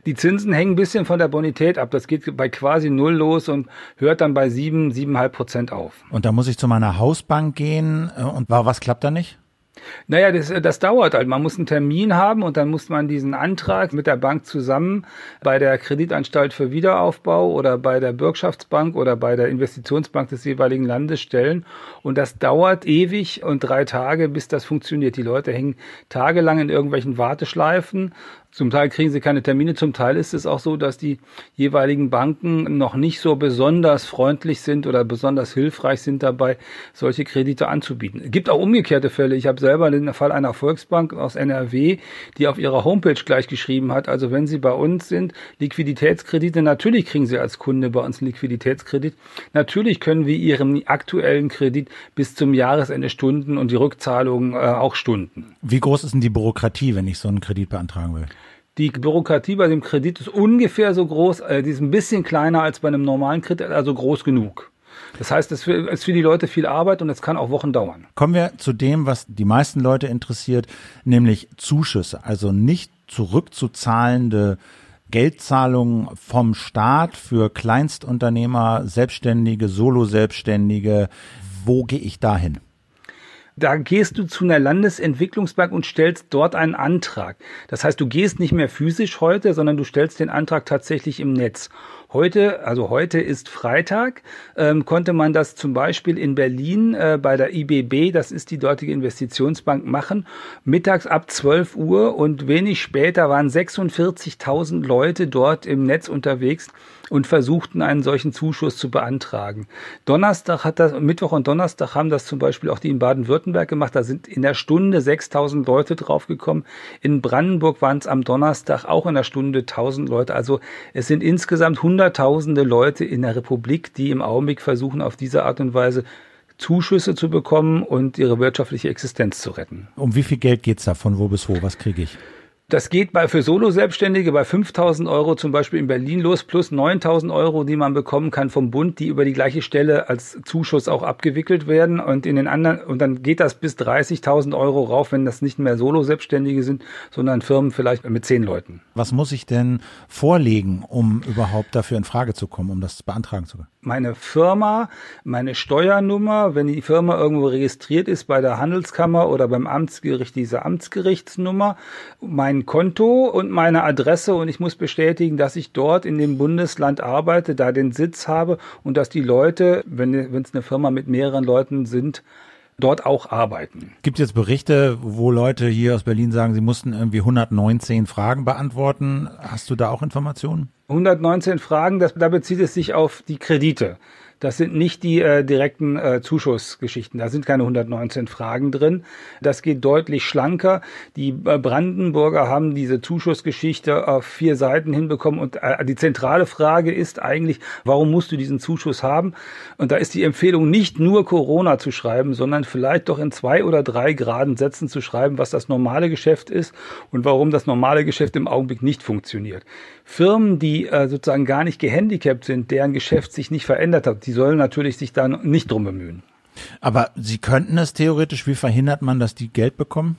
Die Zinsen hängen ein bisschen von der Bonität ab. Das geht bei quasi null los und hört dann bei sieben, siebeneinhalb Prozent auf. Und da muss ich zu meiner Hausbank gehen äh, und was klappt da nicht? Naja, das, das dauert halt. Man muss einen Termin haben und dann muss man diesen Antrag mit der Bank zusammen bei der Kreditanstalt für Wiederaufbau oder bei der Bürgschaftsbank oder bei der Investitionsbank des jeweiligen Landes stellen. Und das dauert ewig und drei Tage, bis das funktioniert. Die Leute hängen tagelang in irgendwelchen Warteschleifen zum Teil kriegen sie keine Termine, zum Teil ist es auch so, dass die jeweiligen Banken noch nicht so besonders freundlich sind oder besonders hilfreich sind dabei, solche Kredite anzubieten. Es gibt auch umgekehrte Fälle. Ich habe selber den Fall einer Volksbank aus NRW, die auf ihrer Homepage gleich geschrieben hat, also wenn Sie bei uns sind, Liquiditätskredite, natürlich kriegen Sie als Kunde bei uns einen Liquiditätskredit. Natürlich können wir Ihren aktuellen Kredit bis zum Jahresende stunden und die Rückzahlung äh, auch stunden. Wie groß ist denn die Bürokratie, wenn ich so einen Kredit beantragen will? Die Bürokratie bei dem Kredit ist ungefähr so groß, äh, die ist ein bisschen kleiner als bei einem normalen Kredit, also groß genug. Das heißt, es ist für die Leute viel Arbeit und es kann auch Wochen dauern. Kommen wir zu dem, was die meisten Leute interessiert, nämlich Zuschüsse, also nicht zurückzuzahlende Geldzahlungen vom Staat für Kleinstunternehmer, Selbstständige, Solo-Selbstständige. Wo gehe ich dahin? Da gehst du zu einer Landesentwicklungsbank und stellst dort einen Antrag. Das heißt, du gehst nicht mehr physisch heute, sondern du stellst den Antrag tatsächlich im Netz. Heute, also heute ist Freitag, ähm, konnte man das zum Beispiel in Berlin äh, bei der IBB, das ist die dortige Investitionsbank, machen, mittags ab 12 Uhr und wenig später waren 46.000 Leute dort im Netz unterwegs und versuchten einen solchen Zuschuss zu beantragen. Donnerstag hat das, Mittwoch und Donnerstag haben das zum Beispiel auch die in Baden-Württemberg gemacht. Da sind in der Stunde 6000 Leute draufgekommen. In Brandenburg waren es am Donnerstag auch in der Stunde 1000 Leute. Also es sind insgesamt 100 Hunderttausende Leute in der Republik, die im Augenblick versuchen, auf diese Art und Weise Zuschüsse zu bekommen und ihre wirtschaftliche Existenz zu retten. Um wie viel Geld geht's da? Von wo bis wo? Was kriege ich? Das geht bei, für Solo-Selbstständige bei 5000 Euro zum Beispiel in Berlin los, plus 9000 Euro, die man bekommen kann vom Bund, die über die gleiche Stelle als Zuschuss auch abgewickelt werden. Und in den anderen, und dann geht das bis 30.000 Euro rauf, wenn das nicht mehr Solo-Selbstständige sind, sondern Firmen vielleicht mit zehn Leuten. Was muss ich denn vorlegen, um überhaupt dafür in Frage zu kommen, um das beantragen zu können? Meine Firma, meine Steuernummer, wenn die Firma irgendwo registriert ist bei der Handelskammer oder beim Amtsgericht, diese Amtsgerichtsnummer, mein mein Konto und meine Adresse und ich muss bestätigen, dass ich dort in dem Bundesland arbeite, da den Sitz habe und dass die Leute, wenn es eine Firma mit mehreren Leuten sind, dort auch arbeiten. Gibt es jetzt Berichte, wo Leute hier aus Berlin sagen, sie mussten irgendwie 119 Fragen beantworten? Hast du da auch Informationen? 119 Fragen, das, da bezieht es sich auf die Kredite. Das sind nicht die äh, direkten äh, Zuschussgeschichten. Da sind keine 119 Fragen drin. Das geht deutlich schlanker. Die äh, Brandenburger haben diese Zuschussgeschichte auf vier Seiten hinbekommen. Und äh, die zentrale Frage ist eigentlich, warum musst du diesen Zuschuss haben? Und da ist die Empfehlung nicht nur Corona zu schreiben, sondern vielleicht doch in zwei oder drei geraden Sätzen zu schreiben, was das normale Geschäft ist und warum das normale Geschäft im Augenblick nicht funktioniert. Firmen, die äh, sozusagen gar nicht gehandicapt sind, deren Geschäft sich nicht verändert hat, die sollen natürlich sich da nicht drum bemühen. Aber Sie könnten es theoretisch, wie verhindert man, dass die Geld bekommen?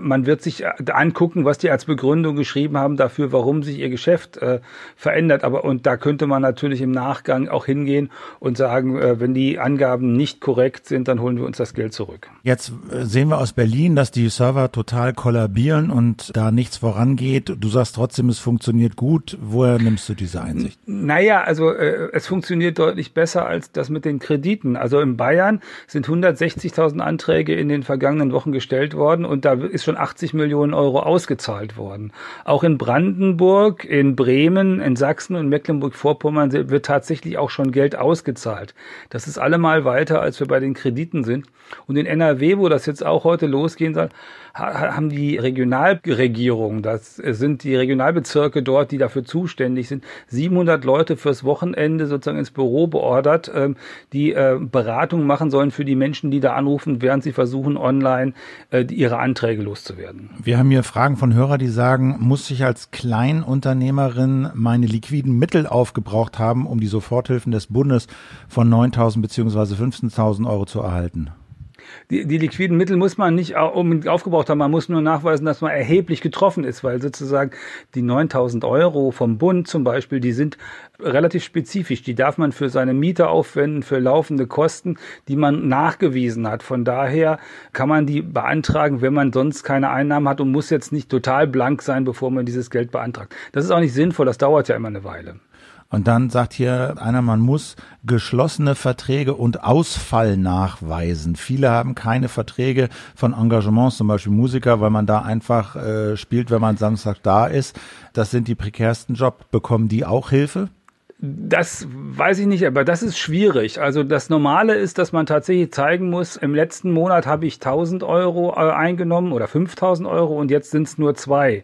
Man wird sich äh, angucken, was die als Begründung geschrieben haben dafür, warum sich ihr Geschäft äh, verändert. Aber und da könnte man natürlich im Nachgang auch hingehen und sagen, äh, wenn die Angaben nicht korrekt sind, dann holen wir uns das Geld zurück. Jetzt äh, sehen wir aus Berlin, dass die Server total kollabieren und da nichts vorangeht. Du sagst trotzdem, es funktioniert gut. Woher nimmst du diese Einsicht? Naja, also äh, es funktioniert deutlich besser als das mit den Krediten. Also in Bayern sind 160.000 Anträge in den vergangenen Wochen gestellt worden und da ist schon schon 80 Millionen Euro ausgezahlt worden. Auch in Brandenburg, in Bremen, in Sachsen und Mecklenburg-Vorpommern wird tatsächlich auch schon Geld ausgezahlt. Das ist allemal weiter, als wir bei den Krediten sind. Und in NRW, wo das jetzt auch heute losgehen soll, haben die Regionalregierungen, das sind die Regionalbezirke dort, die dafür zuständig sind, 700 Leute fürs Wochenende sozusagen ins Büro beordert, ähm, die äh, Beratungen machen sollen für die Menschen, die da anrufen, während sie versuchen, online äh, ihre Anträge loszuwerden. Wir haben hier Fragen von Hörern, die sagen, muss ich als Kleinunternehmerin meine liquiden Mittel aufgebraucht haben, um die Soforthilfen des Bundes von 9.000 bzw. 15.000 Euro zu erhalten? Die, die liquiden Mittel muss man nicht aufgebraucht haben. Man muss nur nachweisen, dass man erheblich getroffen ist, weil sozusagen die 9000 Euro vom Bund zum Beispiel, die sind relativ spezifisch. Die darf man für seine Miete aufwenden, für laufende Kosten, die man nachgewiesen hat. Von daher kann man die beantragen, wenn man sonst keine Einnahmen hat und muss jetzt nicht total blank sein, bevor man dieses Geld beantragt. Das ist auch nicht sinnvoll. Das dauert ja immer eine Weile. Und dann sagt hier einer, man muss geschlossene Verträge und Ausfall nachweisen. Viele haben keine Verträge von Engagements, zum Beispiel Musiker, weil man da einfach äh, spielt, wenn man Samstag da ist. Das sind die prekärsten Jobs. Bekommen die auch Hilfe? Das weiß ich nicht, aber das ist schwierig. Also das Normale ist, dass man tatsächlich zeigen muss, im letzten Monat habe ich 1000 Euro äh, eingenommen oder 5000 Euro und jetzt sind es nur zwei.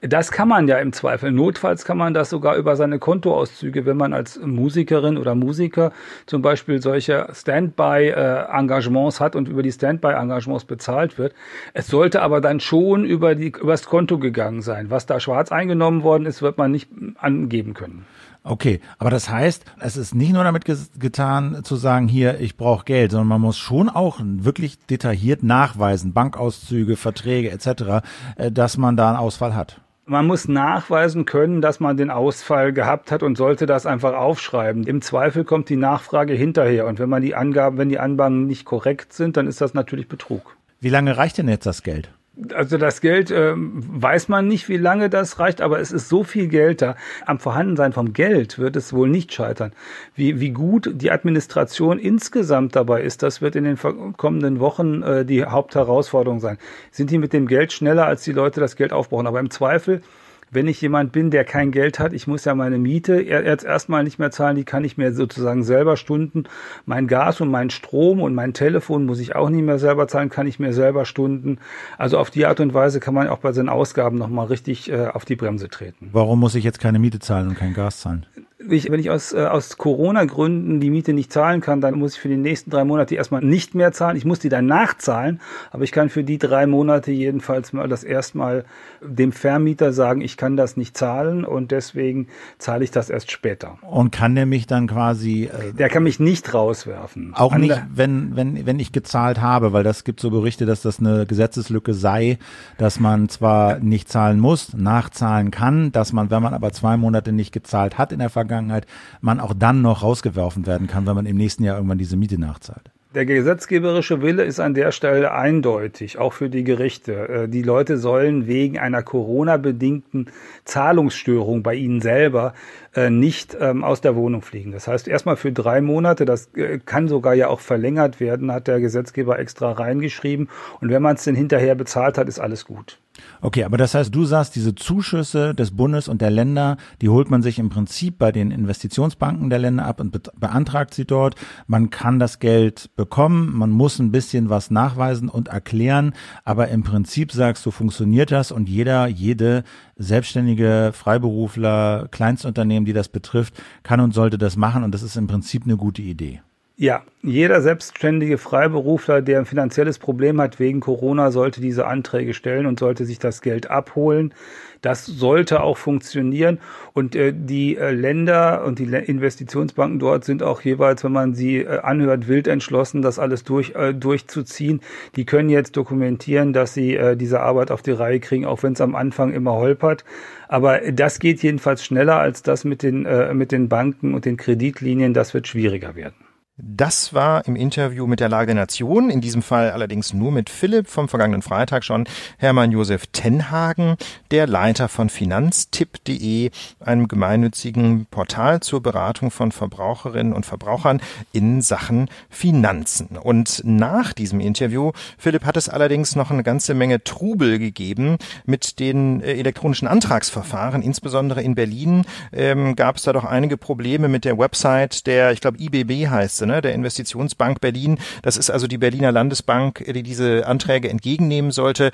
Das kann man ja im Zweifel. Notfalls kann man das sogar über seine Kontoauszüge, wenn man als Musikerin oder Musiker zum Beispiel solche Standby-Engagements hat und über die Standby-Engagements bezahlt wird. Es sollte aber dann schon über die, übers Konto gegangen sein. Was da schwarz eingenommen worden ist, wird man nicht angeben können. Okay, aber das heißt, es ist nicht nur damit getan zu sagen, hier, ich brauche Geld, sondern man muss schon auch wirklich detailliert nachweisen, Bankauszüge, Verträge etc., äh, dass man da einen Ausfall hat. Man muss nachweisen können, dass man den Ausfall gehabt hat und sollte das einfach aufschreiben. Im Zweifel kommt die Nachfrage hinterher und wenn man die Angaben, wenn die Angaben nicht korrekt sind, dann ist das natürlich Betrug. Wie lange reicht denn jetzt das Geld? Also das Geld äh, weiß man nicht, wie lange das reicht, aber es ist so viel Geld da. Am Vorhandensein vom Geld wird es wohl nicht scheitern. Wie, wie gut die Administration insgesamt dabei ist, das wird in den kommenden Wochen äh, die Hauptherausforderung sein. Sind die mit dem Geld schneller, als die Leute das Geld aufbrauchen? Aber im Zweifel wenn ich jemand bin, der kein Geld hat, ich muss ja meine Miete jetzt erstmal nicht mehr zahlen, die kann ich mir sozusagen selber stunden. Mein Gas und mein Strom und mein Telefon muss ich auch nicht mehr selber zahlen, kann ich mir selber stunden. Also auf die Art und Weise kann man auch bei seinen Ausgaben nochmal richtig äh, auf die Bremse treten. Warum muss ich jetzt keine Miete zahlen und kein Gas zahlen? Ich, wenn ich aus, äh, aus Corona-Gründen die Miete nicht zahlen kann, dann muss ich für die nächsten drei Monate erstmal nicht mehr zahlen. Ich muss die dann nachzahlen, aber ich kann für die drei Monate jedenfalls mal das erstmal dem Vermieter sagen, ich kann das nicht zahlen und deswegen zahle ich das erst später. Und kann der mich dann quasi... Äh, der kann mich nicht rauswerfen. Auch An nicht, wenn, wenn, wenn ich gezahlt habe, weil das gibt so Berichte, dass das eine Gesetzeslücke sei, dass man zwar nicht zahlen muss, nachzahlen kann, dass man, wenn man aber zwei Monate nicht gezahlt hat in der Vergangenheit, Vergangenheit man auch dann noch rausgeworfen werden kann, wenn man im nächsten Jahr irgendwann diese Miete nachzahlt. Der gesetzgeberische Wille ist an der Stelle eindeutig, auch für die Gerichte. Äh, die Leute sollen wegen einer Corona-bedingten Zahlungsstörung bei ihnen selber äh, nicht ähm, aus der Wohnung fliegen. Das heißt, erstmal für drei Monate, das äh, kann sogar ja auch verlängert werden, hat der Gesetzgeber extra reingeschrieben. Und wenn man es denn hinterher bezahlt hat, ist alles gut. Okay, aber das heißt, du sagst, diese Zuschüsse des Bundes und der Länder, die holt man sich im Prinzip bei den Investitionsbanken der Länder ab und be beantragt sie dort. Man kann das Geld bekommen, man muss ein bisschen was nachweisen und erklären, aber im Prinzip sagst du, funktioniert das und jeder, jede selbstständige Freiberufler, Kleinstunternehmen, die das betrifft, kann und sollte das machen und das ist im Prinzip eine gute Idee. Ja, jeder selbstständige Freiberufler, der ein finanzielles Problem hat wegen Corona, sollte diese Anträge stellen und sollte sich das Geld abholen. Das sollte auch funktionieren. Und äh, die äh, Länder und die Investitionsbanken dort sind auch jeweils, wenn man sie äh, anhört, wild entschlossen, das alles durch, äh, durchzuziehen. Die können jetzt dokumentieren, dass sie äh, diese Arbeit auf die Reihe kriegen, auch wenn es am Anfang immer holpert. Aber das geht jedenfalls schneller als das mit den, äh, mit den Banken und den Kreditlinien. Das wird schwieriger werden. Das war im Interview mit der Lage der Nation, in diesem Fall allerdings nur mit Philipp vom vergangenen Freitag schon, Hermann Josef Tenhagen, der Leiter von Finanztipp.de, einem gemeinnützigen Portal zur Beratung von Verbraucherinnen und Verbrauchern in Sachen Finanzen. Und nach diesem Interview, Philipp, hat es allerdings noch eine ganze Menge Trubel gegeben mit den äh, elektronischen Antragsverfahren, insbesondere in Berlin ähm, gab es da doch einige Probleme mit der Website der, ich glaube IBB heißt Ne, der Investitionsbank Berlin. Das ist also die Berliner Landesbank, die diese Anträge entgegennehmen sollte.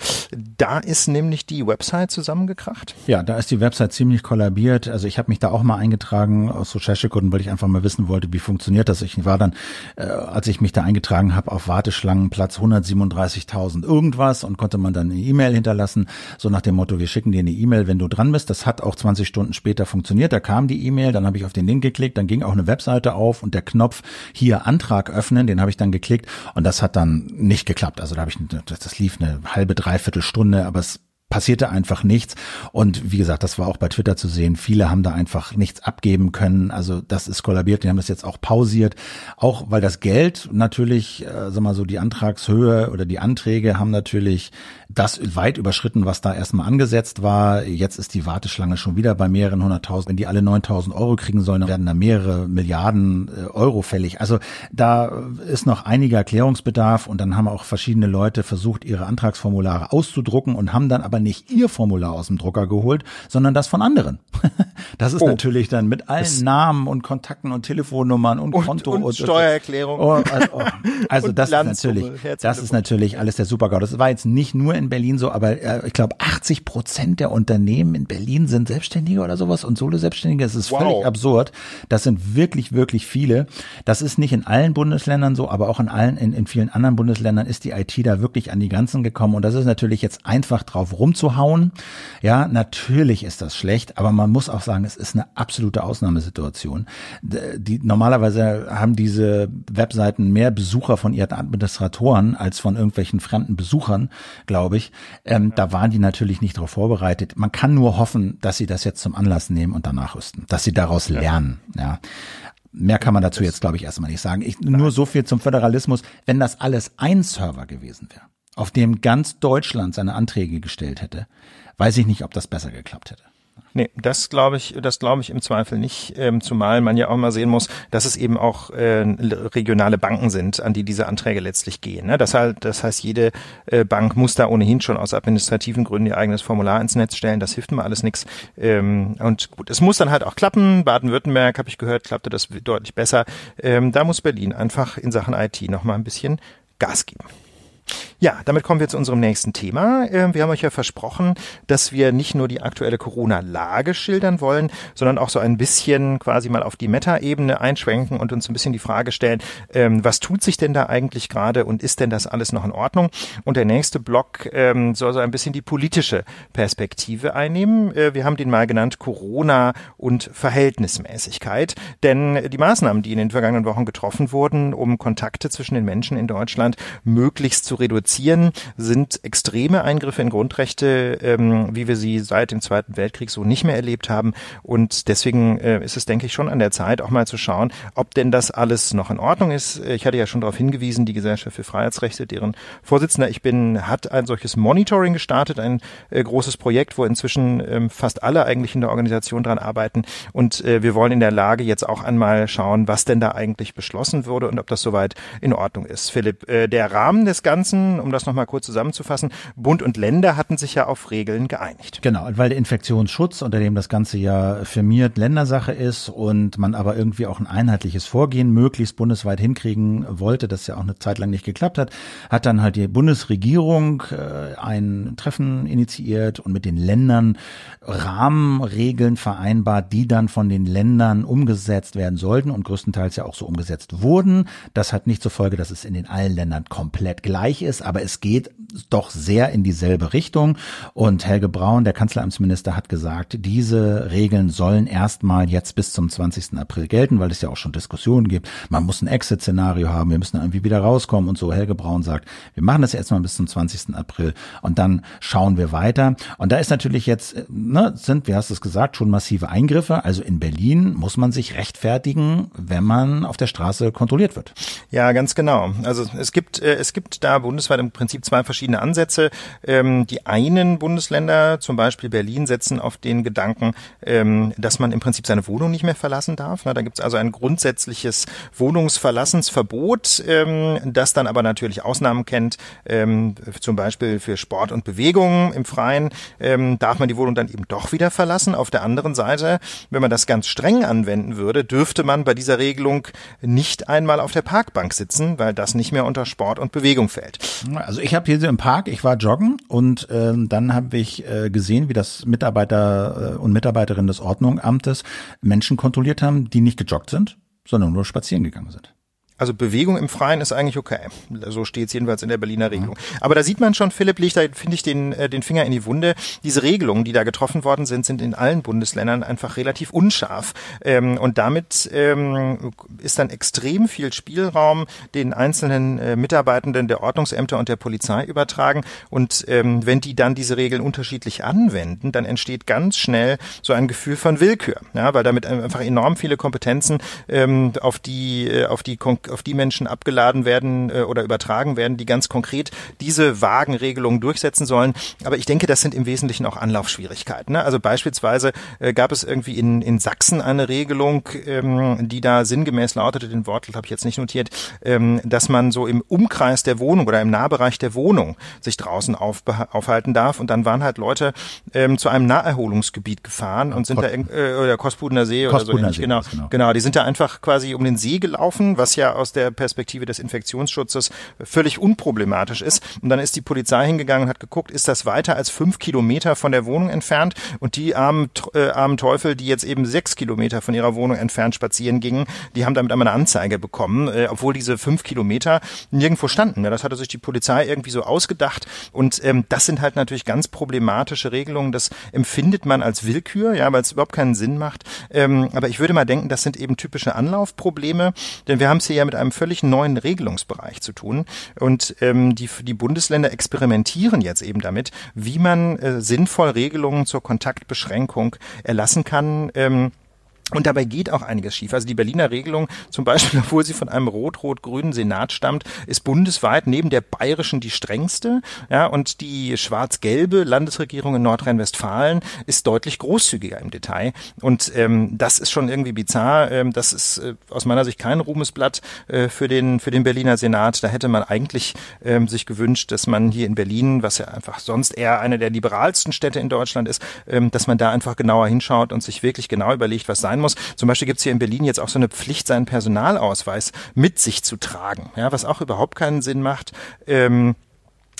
Da ist nämlich die Website zusammengekracht. Ja, da ist die Website ziemlich kollabiert. Also ich habe mich da auch mal eingetragen aus Recherchegründen, weil ich einfach mal wissen wollte, wie funktioniert das. Ich war dann, äh, als ich mich da eingetragen habe, auf Warteschlangenplatz 137.000 irgendwas und konnte man dann eine E-Mail hinterlassen, so nach dem Motto, wir schicken dir eine E-Mail, wenn du dran bist. Das hat auch 20 Stunden später funktioniert. Da kam die E-Mail, dann habe ich auf den Link geklickt, dann ging auch eine Webseite auf und der Knopf hier Antrag öffnen, den habe ich dann geklickt und das hat dann nicht geklappt. Also da habe ich, das lief eine halbe, dreiviertel Stunde, aber es passierte einfach nichts. Und wie gesagt, das war auch bei Twitter zu sehen. Viele haben da einfach nichts abgeben können. Also das ist kollabiert. Die haben das jetzt auch pausiert. Auch weil das Geld natürlich, äh, sag mal so, die Antragshöhe oder die Anträge haben natürlich das weit überschritten, was da erstmal angesetzt war. Jetzt ist die Warteschlange schon wieder bei mehreren hunderttausend. Wenn die alle 9000 Euro kriegen sollen, werden da mehrere Milliarden äh, Euro fällig. Also da ist noch einiger Erklärungsbedarf und dann haben auch verschiedene Leute versucht, ihre Antragsformulare auszudrucken und haben dann aber nicht ihr Formular aus dem Drucker geholt, sondern das von anderen. Das ist oh. natürlich dann mit allen das Namen und Kontakten und Telefonnummern und, und Konto und, und Steuererklärung. Oh, also, oh. also das ist natürlich, das ist natürlich alles der Supergau. Das war jetzt nicht nur in Berlin so, aber äh, ich glaube 80 Prozent der Unternehmen in Berlin sind Selbstständige oder sowas und Solo-Selbstständige. Das ist wow. völlig absurd. Das sind wirklich, wirklich viele. Das ist nicht in allen Bundesländern so, aber auch in allen, in, in vielen anderen Bundesländern ist die IT da wirklich an die Grenzen gekommen und das ist natürlich jetzt einfach drauf rumzuhauen. Ja, natürlich ist das schlecht, aber man muss auch sagen, es ist eine absolute Ausnahmesituation. Die, normalerweise haben diese Webseiten mehr Besucher von ihren Administratoren als von irgendwelchen fremden Besuchern, glaube ich. Ähm, da waren die natürlich nicht darauf vorbereitet. Man kann nur hoffen, dass sie das jetzt zum Anlass nehmen und danach rüsten, dass sie daraus lernen. Ja. Mehr kann man dazu jetzt, glaube ich, erstmal nicht sagen. Ich, nur so viel zum Föderalismus. Wenn das alles ein Server gewesen wäre, auf dem ganz Deutschland seine Anträge gestellt hätte, weiß ich nicht, ob das besser geklappt hätte. Nee, das glaube ich, das glaube ich im Zweifel nicht, ähm, zumal man ja auch mal sehen muss, dass es eben auch äh, regionale Banken sind, an die diese Anträge letztlich gehen. Ne? Das, halt, das heißt, jede äh, Bank muss da ohnehin schon aus administrativen Gründen ihr eigenes Formular ins Netz stellen. Das hilft mir alles nichts. Ähm, und gut, es muss dann halt auch klappen. Baden-Württemberg, habe ich gehört, klappte das deutlich besser. Ähm, da muss Berlin einfach in Sachen IT noch mal ein bisschen Gas geben. Ja, damit kommen wir zu unserem nächsten Thema. Ähm, wir haben euch ja versprochen, dass wir nicht nur die aktuelle Corona-Lage schildern wollen, sondern auch so ein bisschen quasi mal auf die Meta-Ebene einschwenken und uns ein bisschen die Frage stellen, ähm, was tut sich denn da eigentlich gerade und ist denn das alles noch in Ordnung? Und der nächste Block ähm, soll so ein bisschen die politische Perspektive einnehmen. Äh, wir haben den mal genannt Corona und Verhältnismäßigkeit, denn die Maßnahmen, die in den vergangenen Wochen getroffen wurden, um Kontakte zwischen den Menschen in Deutschland möglichst zu reduzieren, sind extreme Eingriffe in Grundrechte, ähm, wie wir sie seit dem Zweiten Weltkrieg so nicht mehr erlebt haben. Und deswegen äh, ist es, denke ich, schon an der Zeit, auch mal zu schauen, ob denn das alles noch in Ordnung ist. Ich hatte ja schon darauf hingewiesen, die Gesellschaft für Freiheitsrechte, deren Vorsitzender ich bin, hat ein solches Monitoring gestartet, ein äh, großes Projekt, wo inzwischen ähm, fast alle eigentlich in der Organisation dran arbeiten. Und äh, wir wollen in der Lage jetzt auch einmal schauen, was denn da eigentlich beschlossen wurde und ob das soweit in Ordnung ist. Philipp, äh, der Rahmen des Ganzen, um das nochmal kurz zusammenzufassen, Bund und Länder hatten sich ja auf Regeln geeinigt. Genau, weil der Infektionsschutz, unter dem das Ganze ja firmiert, Ländersache ist und man aber irgendwie auch ein einheitliches Vorgehen möglichst bundesweit hinkriegen wollte, das ja auch eine Zeit lang nicht geklappt hat, hat dann halt die Bundesregierung äh, ein Treffen initiiert und mit den Ländern Rahmenregeln vereinbart, die dann von den Ländern umgesetzt werden sollten und größtenteils ja auch so umgesetzt wurden. Das hat nicht zur Folge, dass es in den allen Ländern komplett gleich ist, aber es geht doch sehr in dieselbe Richtung. Und Helge Braun, der Kanzleramtsminister, hat gesagt, diese Regeln sollen erstmal jetzt bis zum 20. April gelten, weil es ja auch schon Diskussionen gibt. Man muss ein Exit-Szenario haben, wir müssen irgendwie wieder rauskommen und so. Helge Braun sagt, wir machen das erstmal bis zum 20. April und dann schauen wir weiter. Und da ist natürlich jetzt, ne, sind, wie hast du es gesagt, schon massive Eingriffe. Also in Berlin muss man sich rechtfertigen, wenn man auf der Straße kontrolliert wird. Ja, ganz genau. Also es gibt, äh, es gibt da bundesweit im Prinzip zwei verschiedene Ansätze. Ähm, die einen Bundesländer, zum Beispiel Berlin, setzen auf den Gedanken, ähm, dass man im Prinzip seine Wohnung nicht mehr verlassen darf. Na, da gibt es also ein grundsätzliches Wohnungsverlassensverbot, ähm, das dann aber natürlich Ausnahmen kennt, ähm, zum Beispiel für Sport und Bewegung im Freien ähm, darf man die Wohnung dann eben doch wieder verlassen. Auf der anderen Seite, wenn man das ganz streng anwenden würde, dürfte man bei dieser Regelung nicht einmal auf der Parkbank sitzen, weil das nicht mehr unter Sport und Bewegung fällt. Also ich habe hier im Park, ich war joggen und ähm, dann habe ich äh, gesehen, wie das Mitarbeiter äh, und Mitarbeiterinnen des Ordnungsamtes Menschen kontrolliert haben, die nicht gejoggt sind, sondern nur spazieren gegangen sind. Also Bewegung im Freien ist eigentlich okay. So steht es jedenfalls in der Berliner Regelung. Aber da sieht man schon, Philipp legt da, finde ich, den, äh, den Finger in die Wunde. Diese Regelungen, die da getroffen worden sind, sind in allen Bundesländern einfach relativ unscharf. Ähm, und damit ähm, ist dann extrem viel Spielraum den einzelnen äh, Mitarbeitenden der Ordnungsämter und der Polizei übertragen. Und ähm, wenn die dann diese Regeln unterschiedlich anwenden, dann entsteht ganz schnell so ein Gefühl von Willkür. Ja, weil damit einfach enorm viele Kompetenzen ähm, auf die, äh, auf die auf die Menschen abgeladen werden äh, oder übertragen werden, die ganz konkret diese vagen Regelungen durchsetzen sollen. Aber ich denke, das sind im Wesentlichen auch Anlaufschwierigkeiten. Ne? Also beispielsweise äh, gab es irgendwie in, in Sachsen eine Regelung, ähm, die da sinngemäß lautete, den Wortlaut habe ich jetzt nicht notiert, ähm, dass man so im Umkreis der Wohnung oder im Nahbereich der Wohnung sich draußen auf, aufhalten darf. Und dann waren halt Leute ähm, zu einem Naherholungsgebiet gefahren und sind Kost da äh, oder Kospudener See oder so. Ähnlich. Genau, genau, genau. Die sind da einfach quasi um den See gelaufen, was ja aus der Perspektive des Infektionsschutzes völlig unproblematisch ist. Und dann ist die Polizei hingegangen und hat geguckt, ist das weiter als fünf Kilometer von der Wohnung entfernt? Und die armen, äh, armen Teufel, die jetzt eben sechs Kilometer von ihrer Wohnung entfernt spazieren gingen, die haben damit einmal eine Anzeige bekommen, äh, obwohl diese fünf Kilometer nirgendwo standen. Ja, das hatte sich die Polizei irgendwie so ausgedacht. Und ähm, das sind halt natürlich ganz problematische Regelungen. Das empfindet man als Willkür, ja, weil es überhaupt keinen Sinn macht. Ähm, aber ich würde mal denken, das sind eben typische Anlaufprobleme, denn wir haben es hier ja mit mit einem völlig neuen Regelungsbereich zu tun. Und ähm, die, die Bundesländer experimentieren jetzt eben damit, wie man äh, sinnvoll Regelungen zur Kontaktbeschränkung erlassen kann. Ähm, und dabei geht auch einiges schief. Also die Berliner Regelung, zum Beispiel, obwohl sie von einem rot-rot-grünen Senat stammt, ist bundesweit neben der bayerischen die strengste. Ja, und die schwarz-gelbe Landesregierung in Nordrhein-Westfalen ist deutlich großzügiger im Detail. Und ähm, das ist schon irgendwie bizarr. Ähm, das ist äh, aus meiner Sicht kein Ruhmesblatt äh, für den für den Berliner Senat. Da hätte man eigentlich ähm, sich gewünscht, dass man hier in Berlin, was ja einfach sonst eher eine der liberalsten Städte in Deutschland ist, ähm, dass man da einfach genauer hinschaut und sich wirklich genau überlegt, was sein muss. Zum Beispiel gibt es hier in Berlin jetzt auch so eine Pflicht, seinen Personalausweis mit sich zu tragen, ja, was auch überhaupt keinen Sinn macht. Ähm,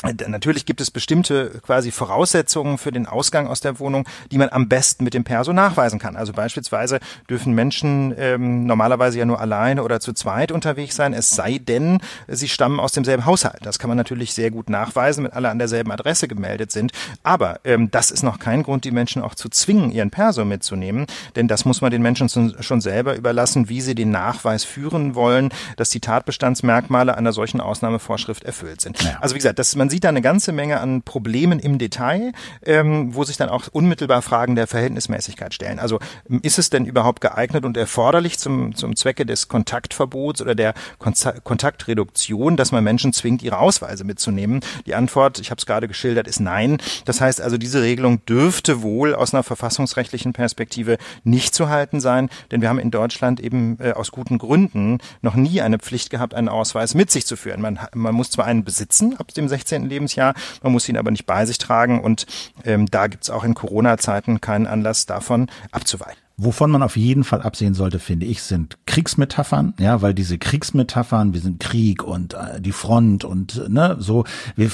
Natürlich gibt es bestimmte quasi Voraussetzungen für den Ausgang aus der Wohnung, die man am besten mit dem Perso nachweisen kann. Also beispielsweise dürfen Menschen ähm, normalerweise ja nur alleine oder zu zweit unterwegs sein, es sei denn, sie stammen aus demselben Haushalt. Das kann man natürlich sehr gut nachweisen, wenn alle an derselben Adresse gemeldet sind. Aber ähm, das ist noch kein Grund, die Menschen auch zu zwingen, ihren Perso mitzunehmen, denn das muss man den Menschen schon selber überlassen, wie sie den Nachweis führen wollen, dass die Tatbestandsmerkmale einer solchen Ausnahmevorschrift erfüllt sind. Also wie gesagt, dass man sieht da eine ganze Menge an Problemen im Detail, ähm, wo sich dann auch unmittelbar Fragen der Verhältnismäßigkeit stellen. Also ähm, ist es denn überhaupt geeignet und erforderlich zum, zum Zwecke des Kontaktverbots oder der Kontaktreduktion, dass man Menschen zwingt, ihre Ausweise mitzunehmen? Die Antwort, ich habe es gerade geschildert, ist nein. Das heißt also, diese Regelung dürfte wohl aus einer verfassungsrechtlichen Perspektive nicht zu halten sein, denn wir haben in Deutschland eben äh, aus guten Gründen noch nie eine Pflicht gehabt, einen Ausweis mit sich zu führen. Man, man muss zwar einen besitzen ab dem 16. 18. Lebensjahr. Man muss ihn aber nicht bei sich tragen und ähm, da gibt es auch in Corona-Zeiten keinen Anlass davon abzuweichen. Wovon man auf jeden Fall absehen sollte, finde ich, sind Kriegsmetaphern, ja, weil diese Kriegsmetaphern, wir sind Krieg und äh, die Front und ne, so, wir,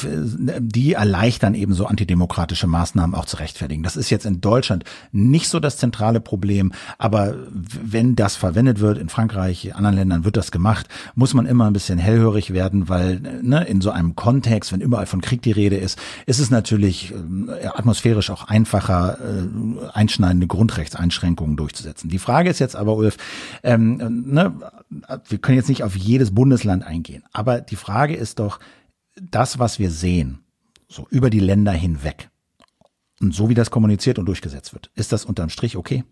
die erleichtern eben so antidemokratische Maßnahmen auch zu rechtfertigen. Das ist jetzt in Deutschland nicht so das zentrale Problem, aber wenn das verwendet wird, in Frankreich, in anderen Ländern wird das gemacht, muss man immer ein bisschen hellhörig werden, weil ne, in so einem Kontext, wenn überall von Krieg die Rede ist, ist es natürlich äh, atmosphärisch auch einfacher, äh, einschneidende Grundrechtseinschränkungen Veränderungen durchzusetzen. Die Frage ist jetzt aber, Ulf, ähm, ne, wir können jetzt nicht auf jedes Bundesland eingehen, aber die Frage ist doch, das, was wir sehen, so über die Länder hinweg, und so wie das kommuniziert und durchgesetzt wird, ist das unterm Strich okay?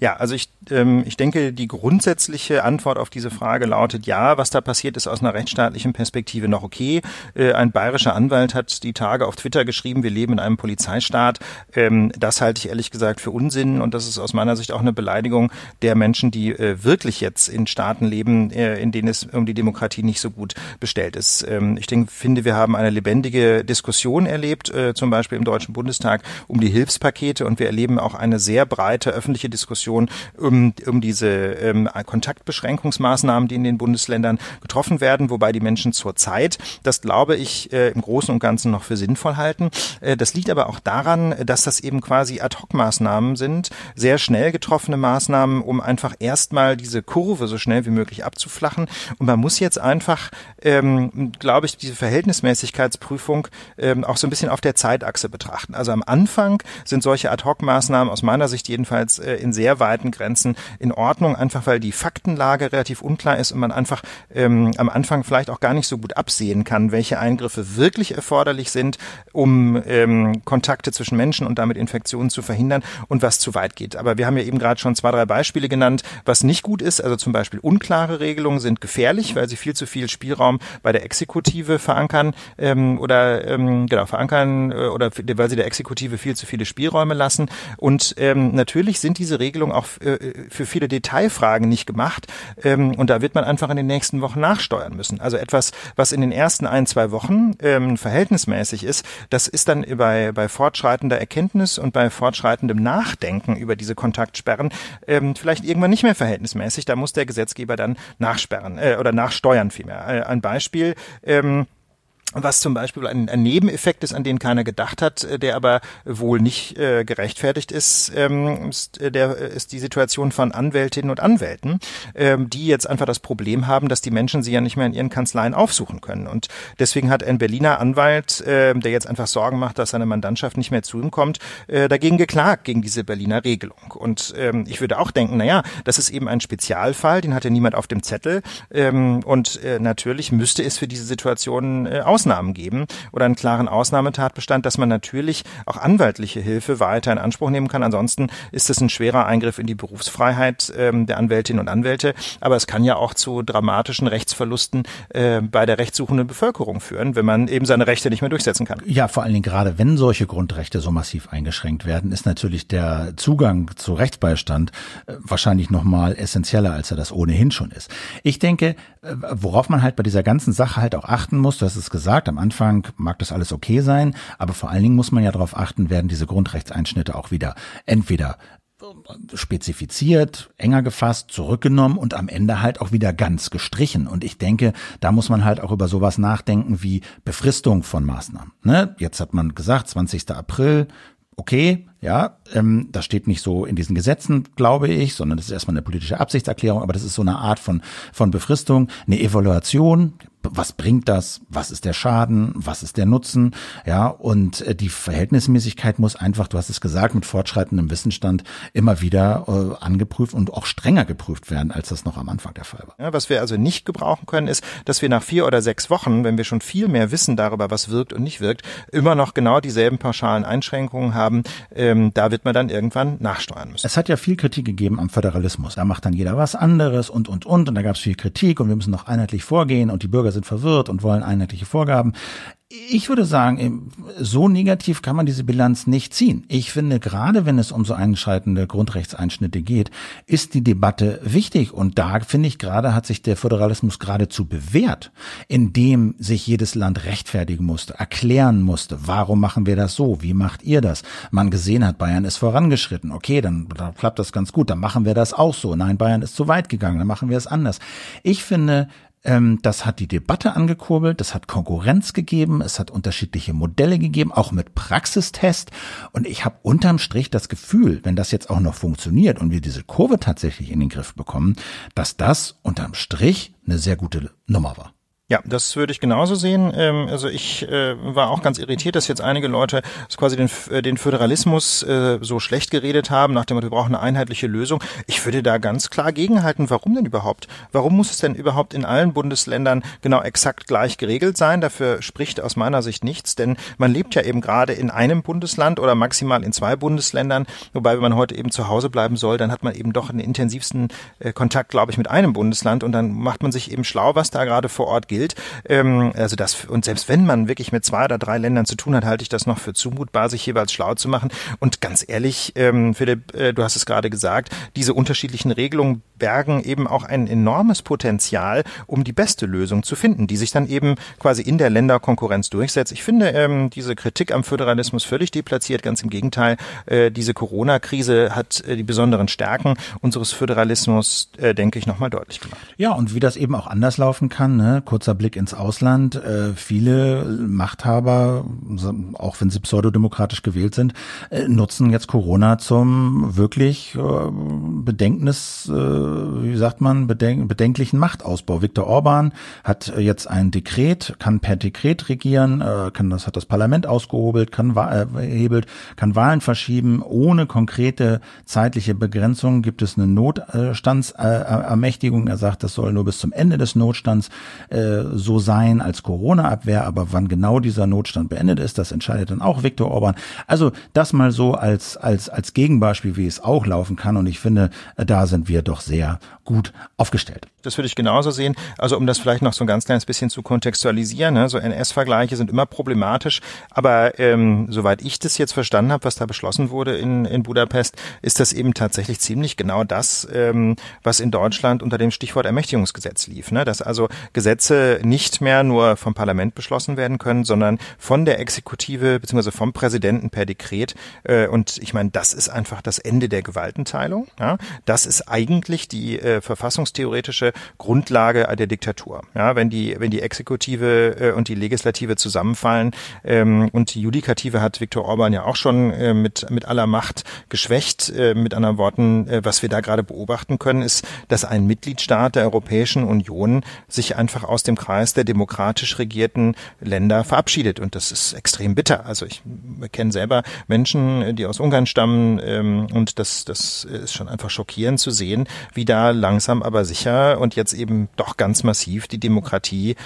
Ja, also ich, ähm, ich denke, die grundsätzliche Antwort auf diese Frage lautet ja, was da passiert ist aus einer rechtsstaatlichen Perspektive noch okay. Äh, ein bayerischer Anwalt hat die Tage auf Twitter geschrieben, wir leben in einem Polizeistaat. Ähm, das halte ich ehrlich gesagt für Unsinn und das ist aus meiner Sicht auch eine Beleidigung der Menschen, die äh, wirklich jetzt in Staaten leben, äh, in denen es um die Demokratie nicht so gut bestellt ist. Ähm, ich denke, finde, wir haben eine lebendige Diskussion erlebt, äh, zum Beispiel im Deutschen Bundestag um die Hilfspakete und wir erleben auch eine sehr breite öffentliche Diskussion Diskussion um, um diese ähm, Kontaktbeschränkungsmaßnahmen, die in den Bundesländern getroffen werden, wobei die Menschen zurzeit, das glaube ich, äh, im Großen und Ganzen noch für sinnvoll halten. Äh, das liegt aber auch daran, dass das eben quasi Ad-Hoc-Maßnahmen sind, sehr schnell getroffene Maßnahmen, um einfach erstmal diese Kurve so schnell wie möglich abzuflachen. Und man muss jetzt einfach, ähm, glaube ich, diese Verhältnismäßigkeitsprüfung ähm, auch so ein bisschen auf der Zeitachse betrachten. Also am Anfang sind solche Ad-Hoc-Maßnahmen aus meiner Sicht jedenfalls äh, in in sehr weiten Grenzen in Ordnung, einfach weil die Faktenlage relativ unklar ist und man einfach ähm, am Anfang vielleicht auch gar nicht so gut absehen kann, welche Eingriffe wirklich erforderlich sind, um ähm, Kontakte zwischen Menschen und damit Infektionen zu verhindern und was zu weit geht. Aber wir haben ja eben gerade schon zwei, drei Beispiele genannt, was nicht gut ist. Also zum Beispiel unklare Regelungen sind gefährlich, weil sie viel zu viel Spielraum bei der Exekutive verankern ähm, oder ähm, genau verankern äh, oder weil sie der Exekutive viel zu viele Spielräume lassen. Und ähm, natürlich sind diese Regelung auch äh, für viele Detailfragen nicht gemacht. Ähm, und da wird man einfach in den nächsten Wochen nachsteuern müssen. Also etwas, was in den ersten ein, zwei Wochen ähm, verhältnismäßig ist, das ist dann bei, bei fortschreitender Erkenntnis und bei fortschreitendem Nachdenken über diese Kontaktsperren ähm, vielleicht irgendwann nicht mehr verhältnismäßig. Da muss der Gesetzgeber dann nachsperren äh, oder nachsteuern vielmehr. Äh, ein Beispiel. Ähm, was zum Beispiel ein, ein, Nebeneffekt ist, an den keiner gedacht hat, äh, der aber wohl nicht äh, gerechtfertigt ist, ähm, ist, äh, der, äh, ist die Situation von Anwältinnen und Anwälten, ähm, die jetzt einfach das Problem haben, dass die Menschen sie ja nicht mehr in ihren Kanzleien aufsuchen können. Und deswegen hat ein Berliner Anwalt, äh, der jetzt einfach Sorgen macht, dass seine Mandantschaft nicht mehr zu ihm kommt, äh, dagegen geklagt, gegen diese Berliner Regelung. Und ähm, ich würde auch denken, naja, das ist eben ein Spezialfall, den hatte niemand auf dem Zettel. Ähm, und äh, natürlich müsste es für diese Situation äh, Ausnahmen geben oder einen klaren Ausnahmetatbestand, dass man natürlich auch anwaltliche Hilfe weiter in Anspruch nehmen kann. Ansonsten ist es ein schwerer Eingriff in die Berufsfreiheit ähm, der Anwältinnen und Anwälte. Aber es kann ja auch zu dramatischen Rechtsverlusten äh, bei der rechtssuchenden Bevölkerung führen, wenn man eben seine Rechte nicht mehr durchsetzen kann. Ja, vor allen Dingen gerade, wenn solche Grundrechte so massiv eingeschränkt werden, ist natürlich der Zugang zu Rechtsbeistand äh, wahrscheinlich nochmal essentieller, als er das ohnehin schon ist. Ich denke, äh, worauf man halt bei dieser ganzen Sache halt auch achten muss, du hast es gesagt, gesagt, am Anfang mag das alles okay sein, aber vor allen Dingen muss man ja darauf achten, werden diese Grundrechtseinschnitte auch wieder entweder spezifiziert, enger gefasst, zurückgenommen und am Ende halt auch wieder ganz gestrichen. Und ich denke, da muss man halt auch über sowas nachdenken wie Befristung von Maßnahmen. Ne? Jetzt hat man gesagt, 20. April, okay, ja, ähm, das steht nicht so in diesen Gesetzen, glaube ich, sondern das ist erstmal eine politische Absichtserklärung, aber das ist so eine Art von, von Befristung, eine Evaluation, was bringt das, was ist der Schaden, was ist der Nutzen, ja, und äh, die Verhältnismäßigkeit muss einfach, du hast es gesagt, mit fortschreitendem Wissensstand immer wieder äh, angeprüft und auch strenger geprüft werden, als das noch am Anfang der Fall war. Ja, was wir also nicht gebrauchen können, ist, dass wir nach vier oder sechs Wochen, wenn wir schon viel mehr wissen darüber, was wirkt und nicht wirkt, immer noch genau dieselben pauschalen Einschränkungen haben. Ähm, da wird man dann irgendwann nachsteuern müssen. Es hat ja viel Kritik gegeben am Föderalismus. Da macht dann jeder was anderes und, und, und. Und da gab es viel Kritik und wir müssen noch einheitlich vorgehen und die Bürger sind verwirrt und wollen einheitliche Vorgaben. Ich würde sagen, so negativ kann man diese Bilanz nicht ziehen. Ich finde, gerade wenn es um so einschreitende Grundrechtseinschnitte geht, ist die Debatte wichtig. Und da finde ich gerade hat sich der Föderalismus geradezu bewährt, indem sich jedes Land rechtfertigen musste, erklären musste, warum machen wir das so, wie macht ihr das? Man gesehen hat, Bayern ist vorangeschritten. Okay, dann, dann klappt das ganz gut, dann machen wir das auch so. Nein, Bayern ist zu weit gegangen, dann machen wir es anders. Ich finde, das hat die Debatte angekurbelt, das hat Konkurrenz gegeben, es hat unterschiedliche Modelle gegeben, auch mit Praxistest. Und ich habe unterm Strich das Gefühl, wenn das jetzt auch noch funktioniert und wir diese Kurve tatsächlich in den Griff bekommen, dass das unterm Strich eine sehr gute Nummer war. Ja, das würde ich genauso sehen. Ähm, also ich äh, war auch ganz irritiert, dass jetzt einige Leute quasi den, äh, den Föderalismus äh, so schlecht geredet haben, nach dem Motto, wir brauchen eine einheitliche Lösung. Ich würde da ganz klar gegenhalten. Warum denn überhaupt? Warum muss es denn überhaupt in allen Bundesländern genau exakt gleich geregelt sein? Dafür spricht aus meiner Sicht nichts, denn man lebt ja eben gerade in einem Bundesland oder maximal in zwei Bundesländern. Wobei, wenn man heute eben zu Hause bleiben soll, dann hat man eben doch einen intensivsten Kontakt, glaube ich, mit einem Bundesland und dann macht man sich eben schlau, was da gerade vor Ort gilt gilt. Ähm, also das, und selbst wenn man wirklich mit zwei oder drei Ländern zu tun hat, halte ich das noch für zumutbar, sich jeweils schlau zu machen. Und ganz ehrlich, ähm, Philipp, äh, du hast es gerade gesagt, diese unterschiedlichen Regelungen bergen eben auch ein enormes Potenzial, um die beste Lösung zu finden, die sich dann eben quasi in der Länderkonkurrenz durchsetzt. Ich finde ähm, diese Kritik am Föderalismus völlig deplatziert. Ganz im Gegenteil, äh, diese Corona-Krise hat äh, die besonderen Stärken unseres Föderalismus, äh, denke ich, nochmal deutlich gemacht. Ja, und wie das eben auch anders laufen kann, ne? kurzer kurzer Blick ins Ausland. Äh, viele Machthaber, auch wenn sie pseudodemokratisch gewählt sind, äh, nutzen jetzt Corona zum wirklich äh, Bedenknis, äh, wie sagt man, bedenk bedenklichen Machtausbau. Viktor Orban hat jetzt ein Dekret, kann per Dekret regieren, äh, kann das hat das Parlament ausgehobelt, kann äh, hebelt, kann Wahlen verschieben ohne konkrete zeitliche Begrenzung. Gibt es eine Notstandsermächtigung? er sagt, das soll nur bis zum Ende des Notstands äh, so sein als Corona-Abwehr, aber wann genau dieser Notstand beendet ist, das entscheidet dann auch Viktor Orban. Also das mal so als, als, als Gegenbeispiel, wie es auch laufen kann. Und ich finde, da sind wir doch sehr gut aufgestellt. Das würde ich genauso sehen. Also um das vielleicht noch so ein ganz kleines bisschen zu kontextualisieren, ne? so NS-Vergleiche sind immer problematisch, aber ähm, soweit ich das jetzt verstanden habe, was da beschlossen wurde in, in Budapest, ist das eben tatsächlich ziemlich genau das, ähm, was in Deutschland unter dem Stichwort Ermächtigungsgesetz lief. Ne? Dass also Gesetze nicht mehr nur vom Parlament beschlossen werden können, sondern von der Exekutive bzw. vom Präsidenten per Dekret. Äh, und ich meine, das ist einfach das Ende der Gewaltenteilung. Ja? Das ist eigentlich die äh, verfassungstheoretische Grundlage der Diktatur. Wenn die, wenn die Exekutive äh, und die Legislative zusammenfallen ähm, und die Judikative hat Viktor Orban ja auch schon mit, mit aller Macht geschwächt. Mit anderen Worten, was wir da gerade beobachten können, ist, dass ein Mitgliedstaat der Europäischen Union sich einfach aus dem Kreis der demokratisch regierten Länder verabschiedet. Und das ist extrem bitter. Also ich kenne selber Menschen, die aus Ungarn stammen ähm, und das, das ist schon einfach schockierend zu sehen, wie da langsam aber sicher und jetzt eben doch ganz massiv die Demokratie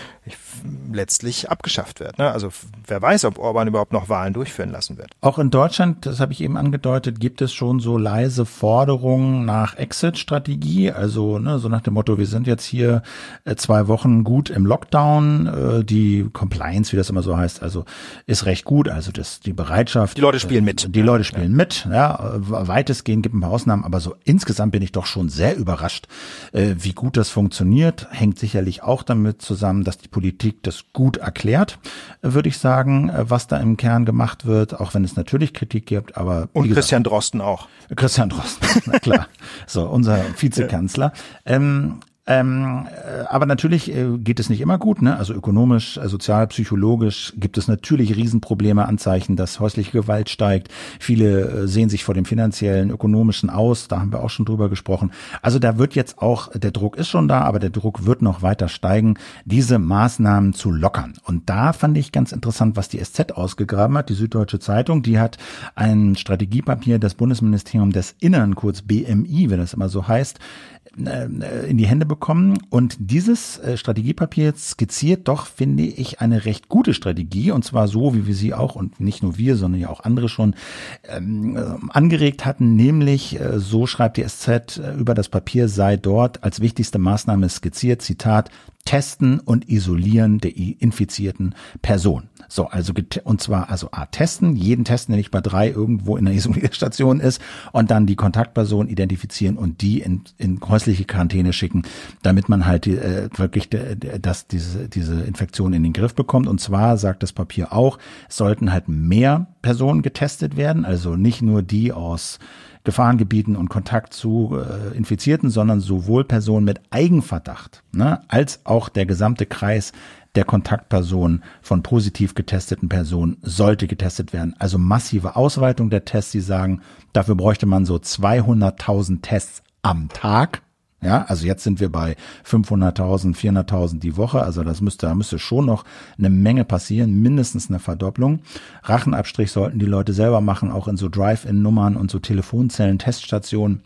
letztlich abgeschafft wird. Ne? Also wer weiß, ob Orban überhaupt noch Wahlen durchführen lassen wird. Auch in Deutschland, das habe ich eben angedeutet, gibt es schon so leise Forderungen nach Exit-Strategie. Also ne, so nach dem Motto, wir sind jetzt hier äh, zwei Wochen gut im Lockdown. Äh, die Compliance, wie das immer so heißt, also ist recht gut. Also das, die Bereitschaft. Die Leute spielen mit. Die Leute spielen ja. mit. Ja, weitestgehend gibt ein paar Ausnahmen, aber so insgesamt bin ich doch schon sehr überrascht, äh, wie gut das funktioniert. Hängt sicherlich auch damit zusammen, dass die Politik das gut erklärt, würde ich sagen, was da im Kern gemacht wird, auch wenn es natürlich Kritik gibt, aber. Und gesagt, Christian Drosten auch. Christian Drosten, na klar. so, unser Vizekanzler. Ähm, ähm, äh, aber natürlich äh, geht es nicht immer gut. Ne? Also ökonomisch, äh, sozial, psychologisch gibt es natürlich Riesenprobleme, Anzeichen, dass häusliche Gewalt steigt. Viele äh, sehen sich vor dem finanziellen, ökonomischen aus. Da haben wir auch schon drüber gesprochen. Also da wird jetzt auch, der Druck ist schon da, aber der Druck wird noch weiter steigen, diese Maßnahmen zu lockern. Und da fand ich ganz interessant, was die SZ ausgegraben hat, die Süddeutsche Zeitung. Die hat ein Strategiepapier des Bundesministeriums des Innern, kurz BMI, wenn das immer so heißt, in die Hände bekommen. Und dieses äh, Strategiepapier skizziert doch, finde ich, eine recht gute Strategie. Und zwar so, wie wir sie auch, und nicht nur wir, sondern ja auch andere schon ähm, äh, angeregt hatten. Nämlich, äh, so schreibt die SZ über das Papier, sei dort als wichtigste Maßnahme skizziert, Zitat, Testen und Isolieren der infizierten Person. So, also und zwar also A testen, jeden testen, der nicht bei drei irgendwo in der Isolierstation ist und dann die Kontaktperson identifizieren und die in, in häusliche Quarantäne schicken, damit man halt äh, wirklich dass diese diese Infektion in den Griff bekommt. Und zwar sagt das Papier auch, sollten halt mehr Personen getestet werden, also nicht nur die aus Gefahrengebieten und Kontakt zu äh, Infizierten, sondern sowohl Personen mit Eigenverdacht ne, als auch der gesamte Kreis der Kontaktpersonen von positiv getesteten Personen sollte getestet werden. Also massive Ausweitung der Tests. Sie sagen, dafür bräuchte man so 200.000 Tests am Tag. Ja, also jetzt sind wir bei 500.000, 400.000 die Woche. Also das müsste, da müsste schon noch eine Menge passieren, mindestens eine Verdopplung. Rachenabstrich sollten die Leute selber machen, auch in so Drive-In-Nummern und so Telefonzellen, Teststationen.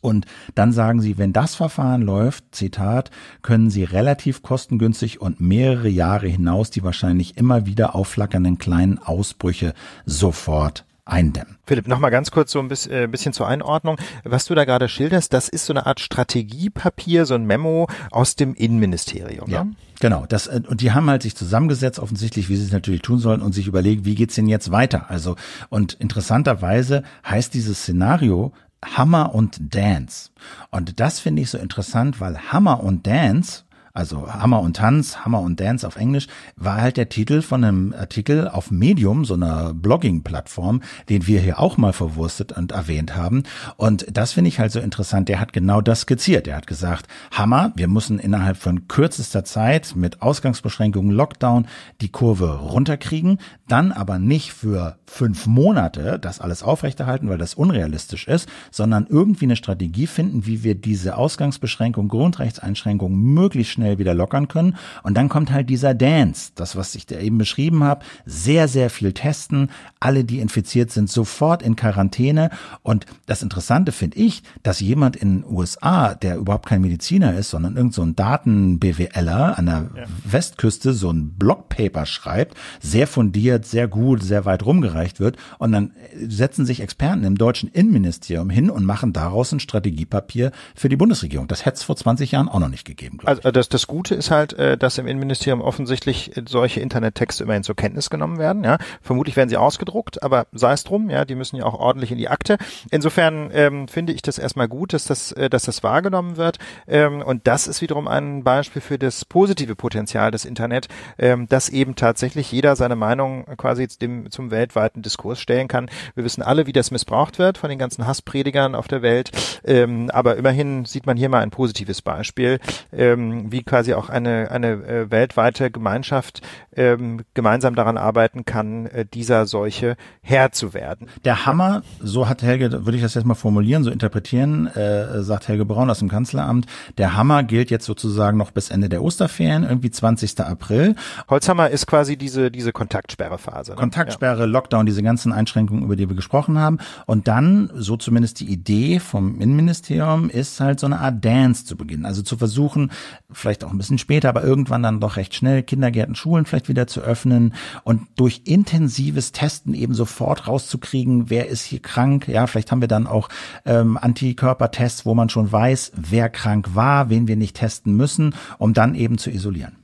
Und dann sagen sie, wenn das Verfahren läuft, Zitat, können sie relativ kostengünstig und mehrere Jahre hinaus die wahrscheinlich immer wieder aufflackernden kleinen Ausbrüche sofort eindämmen. Philipp, nochmal ganz kurz so ein bisschen, äh, bisschen zur Einordnung. Was du da gerade schilderst, das ist so eine Art Strategiepapier, so ein Memo aus dem Innenministerium. Ja. Ne? Genau, das äh, und die haben halt sich zusammengesetzt, offensichtlich, wie sie es natürlich tun sollen, und sich überlegt, wie geht's denn jetzt weiter? Also und interessanterweise heißt dieses Szenario Hammer und Dance. Und das finde ich so interessant, weil Hammer und Dance also Hammer und Tanz, Hammer und Dance auf Englisch, war halt der Titel von einem Artikel auf Medium, so einer Blogging-Plattform, den wir hier auch mal verwurstet und erwähnt haben. Und das finde ich halt so interessant. Der hat genau das skizziert. Er hat gesagt, Hammer, wir müssen innerhalb von kürzester Zeit mit Ausgangsbeschränkungen, Lockdown die Kurve runterkriegen, dann aber nicht für fünf Monate das alles aufrechterhalten, weil das unrealistisch ist, sondern irgendwie eine Strategie finden, wie wir diese Ausgangsbeschränkung, Grundrechtseinschränkungen möglichst schnell wieder lockern können. Und dann kommt halt dieser Dance, das, was ich da eben beschrieben habe, sehr, sehr viel testen. Alle, die infiziert sind, sofort in Quarantäne. Und das Interessante finde ich, dass jemand in den USA, der überhaupt kein Mediziner ist, sondern irgend so ein Daten-BWLer an der ja. Westküste so ein Blogpaper schreibt, sehr fundiert, sehr gut, sehr weit rumgereicht wird. Und dann setzen sich Experten im deutschen Innenministerium hin und machen daraus ein Strategiepapier für die Bundesregierung. Das hätte es vor 20 Jahren auch noch nicht gegeben. Also das, das Gute ist halt, äh, dass im Innenministerium offensichtlich äh, solche Internettexte immerhin zur Kenntnis genommen werden. Ja, vermutlich werden sie ausgedruckt, aber sei es drum. Ja, die müssen ja auch ordentlich in die Akte. Insofern ähm, finde ich das erstmal gut, dass das, äh, dass das wahrgenommen wird. Ähm, und das ist wiederum ein Beispiel für das positive Potenzial des Internet, ähm, dass eben tatsächlich jeder seine Meinung quasi dem, zum weltweiten Diskurs stellen kann. Wir wissen alle, wie das missbraucht wird von den ganzen Hasspredigern auf der Welt. Ähm, aber immerhin sieht man hier mal ein positives Beispiel, ähm, wie quasi auch eine, eine äh, weltweite Gemeinschaft ähm, gemeinsam daran arbeiten kann, äh, dieser Seuche Herr zu werden. Der Hammer, so hat Helge, würde ich das jetzt mal formulieren, so interpretieren, äh, sagt Helge Braun aus dem Kanzleramt, der Hammer gilt jetzt sozusagen noch bis Ende der Osterferien, irgendwie 20. April. Holzhammer ist quasi diese, diese Kontaktsperrephase. Ne? Kontaktsperre, ja. Lockdown, diese ganzen Einschränkungen, über die wir gesprochen haben. Und dann, so zumindest die Idee vom Innenministerium, ist halt so eine Art Dance zu beginnen. Also zu versuchen, vielleicht auch ein bisschen später, aber irgendwann dann doch recht schnell Kindergärten, Schulen vielleicht wieder zu öffnen und durch intensives Testen eben sofort rauszukriegen, wer ist hier krank. Ja, vielleicht haben wir dann auch ähm, Antikörpertests, wo man schon weiß, wer krank war, wen wir nicht testen müssen, um dann eben zu isolieren.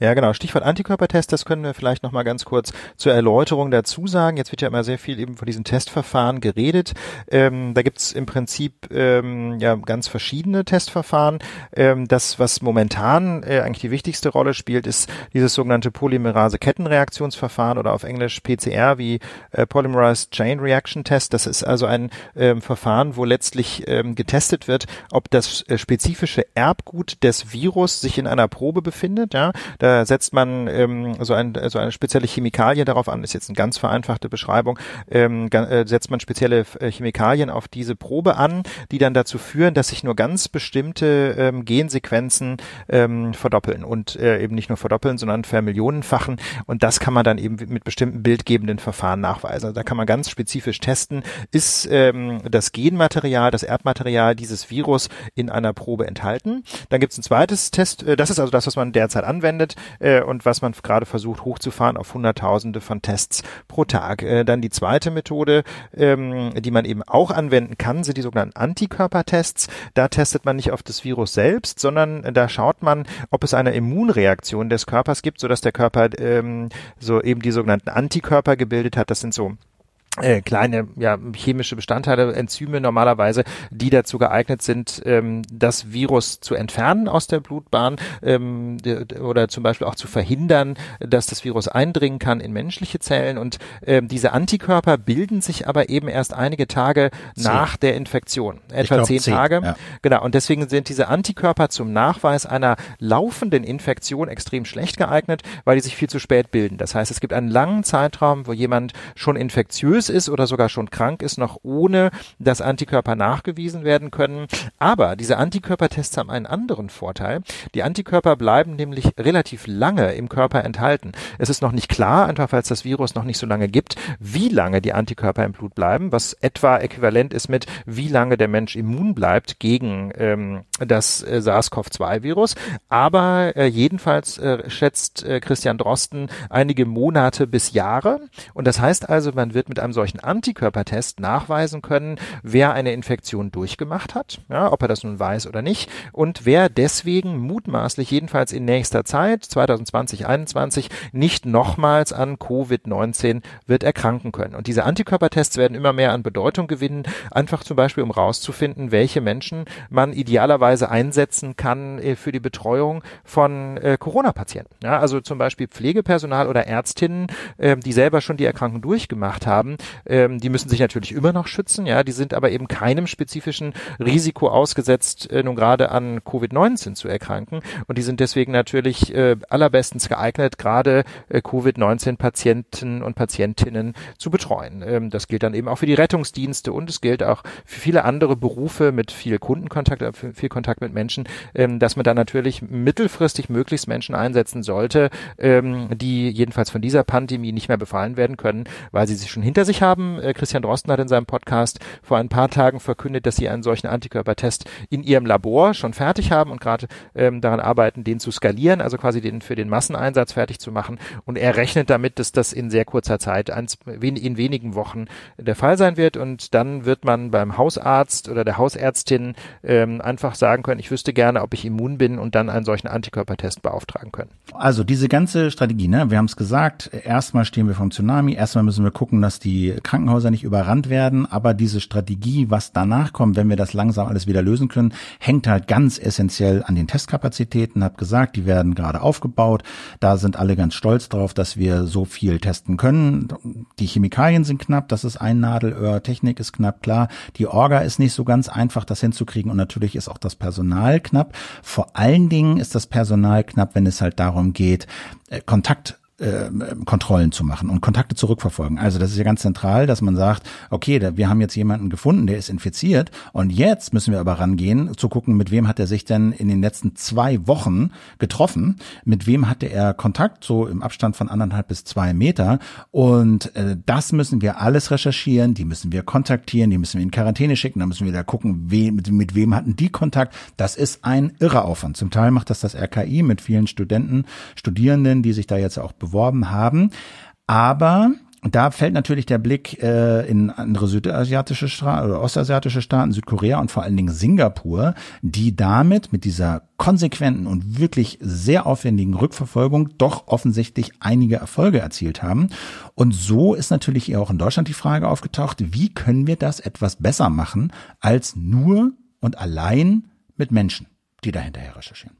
Ja, genau. Stichwort Antikörpertest, das können wir vielleicht noch mal ganz kurz zur Erläuterung dazu sagen. Jetzt wird ja immer sehr viel eben von diesen Testverfahren geredet. Ähm, da gibt's im Prinzip ähm, ja ganz verschiedene Testverfahren. Ähm, das, was momentan äh, eigentlich die wichtigste Rolle spielt, ist dieses sogenannte Polymerase-Kettenreaktionsverfahren oder auf Englisch PCR wie äh, Polymerase Chain Reaction Test. Das ist also ein ähm, Verfahren, wo letztlich ähm, getestet wird, ob das äh, spezifische Erbgut des Virus sich in einer Probe befindet. Ja, da setzt man ähm, so, ein, so eine spezielle Chemikalie darauf an, ist jetzt eine ganz vereinfachte Beschreibung, ähm, äh, setzt man spezielle äh, Chemikalien auf diese Probe an, die dann dazu führen, dass sich nur ganz bestimmte ähm, Gensequenzen ähm, verdoppeln. Und äh, eben nicht nur verdoppeln, sondern vermillionenfachen. Und das kann man dann eben mit bestimmten bildgebenden Verfahren nachweisen. Also da kann man ganz spezifisch testen, ist ähm, das Genmaterial, das Erbmaterial dieses Virus in einer Probe enthalten. Dann gibt es ein zweites Test, äh, das ist also das, was man derzeit anwendet, anwendet äh, und was man gerade versucht hochzufahren auf Hunderttausende von Tests pro Tag. Äh, dann die zweite Methode, ähm, die man eben auch anwenden kann, sind die sogenannten Antikörpertests. Da testet man nicht auf das Virus selbst, sondern da schaut man, ob es eine Immunreaktion des Körpers gibt, sodass der Körper ähm, so eben die sogenannten Antikörper gebildet hat. Das sind so äh, kleine ja, chemische Bestandteile, Enzyme normalerweise, die dazu geeignet sind, ähm, das Virus zu entfernen aus der Blutbahn ähm, oder zum Beispiel auch zu verhindern, dass das Virus eindringen kann in menschliche Zellen. Und ähm, diese Antikörper bilden sich aber eben erst einige Tage zehn. nach der Infektion, etwa glaub, zehn, zehn, Tage. Ja. Genau. Und deswegen sind diese Antikörper zum Nachweis einer laufenden Infektion extrem schlecht geeignet, weil die sich viel zu spät bilden. Das heißt, es gibt einen langen Zeitraum, wo jemand schon infektiös ist oder sogar schon krank ist, noch ohne dass Antikörper nachgewiesen werden können. Aber diese Antikörpertests haben einen anderen Vorteil. Die Antikörper bleiben nämlich relativ lange im Körper enthalten. Es ist noch nicht klar, einfach weil es das Virus noch nicht so lange gibt, wie lange die Antikörper im Blut bleiben, was etwa äquivalent ist mit, wie lange der Mensch immun bleibt gegen ähm, das äh, SARS-CoV-2-Virus. Aber äh, jedenfalls äh, schätzt äh, Christian Drosten einige Monate bis Jahre. Und das heißt also, man wird mit einem solchen Antikörpertest nachweisen können, wer eine Infektion durchgemacht hat, ja, ob er das nun weiß oder nicht, und wer deswegen mutmaßlich jedenfalls in nächster Zeit, 2020, 2021, nicht nochmals an Covid-19 wird erkranken können. Und diese Antikörpertests werden immer mehr an Bedeutung gewinnen, einfach zum Beispiel, um rauszufinden, welche Menschen man idealerweise einsetzen kann äh, für die Betreuung von äh, Corona-Patienten. Ja, also zum Beispiel Pflegepersonal oder Ärztinnen, äh, die selber schon die Erkrankung durchgemacht haben, ähm, die müssen sich natürlich immer noch schützen, ja, die sind aber eben keinem spezifischen Risiko ausgesetzt, äh, nun gerade an Covid-19 zu erkranken. Und die sind deswegen natürlich äh, allerbestens geeignet, gerade äh, Covid-19-Patienten und Patientinnen zu betreuen. Ähm, das gilt dann eben auch für die Rettungsdienste und es gilt auch für viele andere Berufe mit viel Kundenkontakt, äh, viel Kontakt mit Menschen, ähm, dass man da natürlich mittelfristig möglichst Menschen einsetzen sollte, ähm, die jedenfalls von dieser Pandemie nicht mehr befallen werden können, weil sie sich schon hinter sich haben. Äh, Christian Drosten hat in seinem Podcast vor ein paar Tagen verkündet, dass sie einen solchen Antikörpertest in ihrem Labor schon fertig haben und gerade ähm, daran arbeiten, den zu skalieren, also quasi den für den Masseneinsatz fertig zu machen. Und er rechnet damit, dass das in sehr kurzer Zeit, in wenigen Wochen der Fall sein wird. Und dann wird man beim Hausarzt oder der Hausärztin ähm, einfach sagen können, ich wüsste gerne, ob ich immun bin und dann einen solchen Antikörpertest beauftragen können. Also diese ganze Strategie, ne? wir haben es gesagt, erstmal stehen wir vom Tsunami, erstmal müssen wir gucken, dass die Krankenhäuser nicht überrannt werden, aber diese Strategie, was danach kommt, wenn wir das langsam alles wieder lösen können, hängt halt ganz essentiell an den Testkapazitäten. Hab gesagt, die werden gerade aufgebaut. Da sind alle ganz stolz drauf, dass wir so viel testen können. Die Chemikalien sind knapp, das ist ein Nadelöhr. Technik ist knapp, klar. Die Orga ist nicht so ganz einfach, das hinzukriegen. Und natürlich ist auch das Personal knapp. Vor allen Dingen ist das Personal knapp, wenn es halt darum geht, äh, Kontakt äh, Kontrollen zu machen und Kontakte zurückverfolgen. Also das ist ja ganz zentral, dass man sagt, okay, da, wir haben jetzt jemanden gefunden, der ist infiziert und jetzt müssen wir aber rangehen, zu gucken, mit wem hat er sich denn in den letzten zwei Wochen getroffen, mit wem hatte er Kontakt, so im Abstand von anderthalb bis zwei Meter und äh, das müssen wir alles recherchieren, die müssen wir kontaktieren, die müssen wir in Quarantäne schicken, dann müssen wir da gucken, we, mit, mit wem hatten die Kontakt. Das ist ein irrer Aufwand. Zum Teil macht das das RKI mit vielen Studenten, Studierenden, die sich da jetzt auch beworben haben. Aber da fällt natürlich der Blick äh, in andere südasiatische Staaten oder ostasiatische Staaten, Südkorea und vor allen Dingen Singapur, die damit mit dieser konsequenten und wirklich sehr aufwendigen Rückverfolgung doch offensichtlich einige Erfolge erzielt haben. Und so ist natürlich auch in Deutschland die Frage aufgetaucht, wie können wir das etwas besser machen als nur und allein mit Menschen, die dahinterher recherchieren.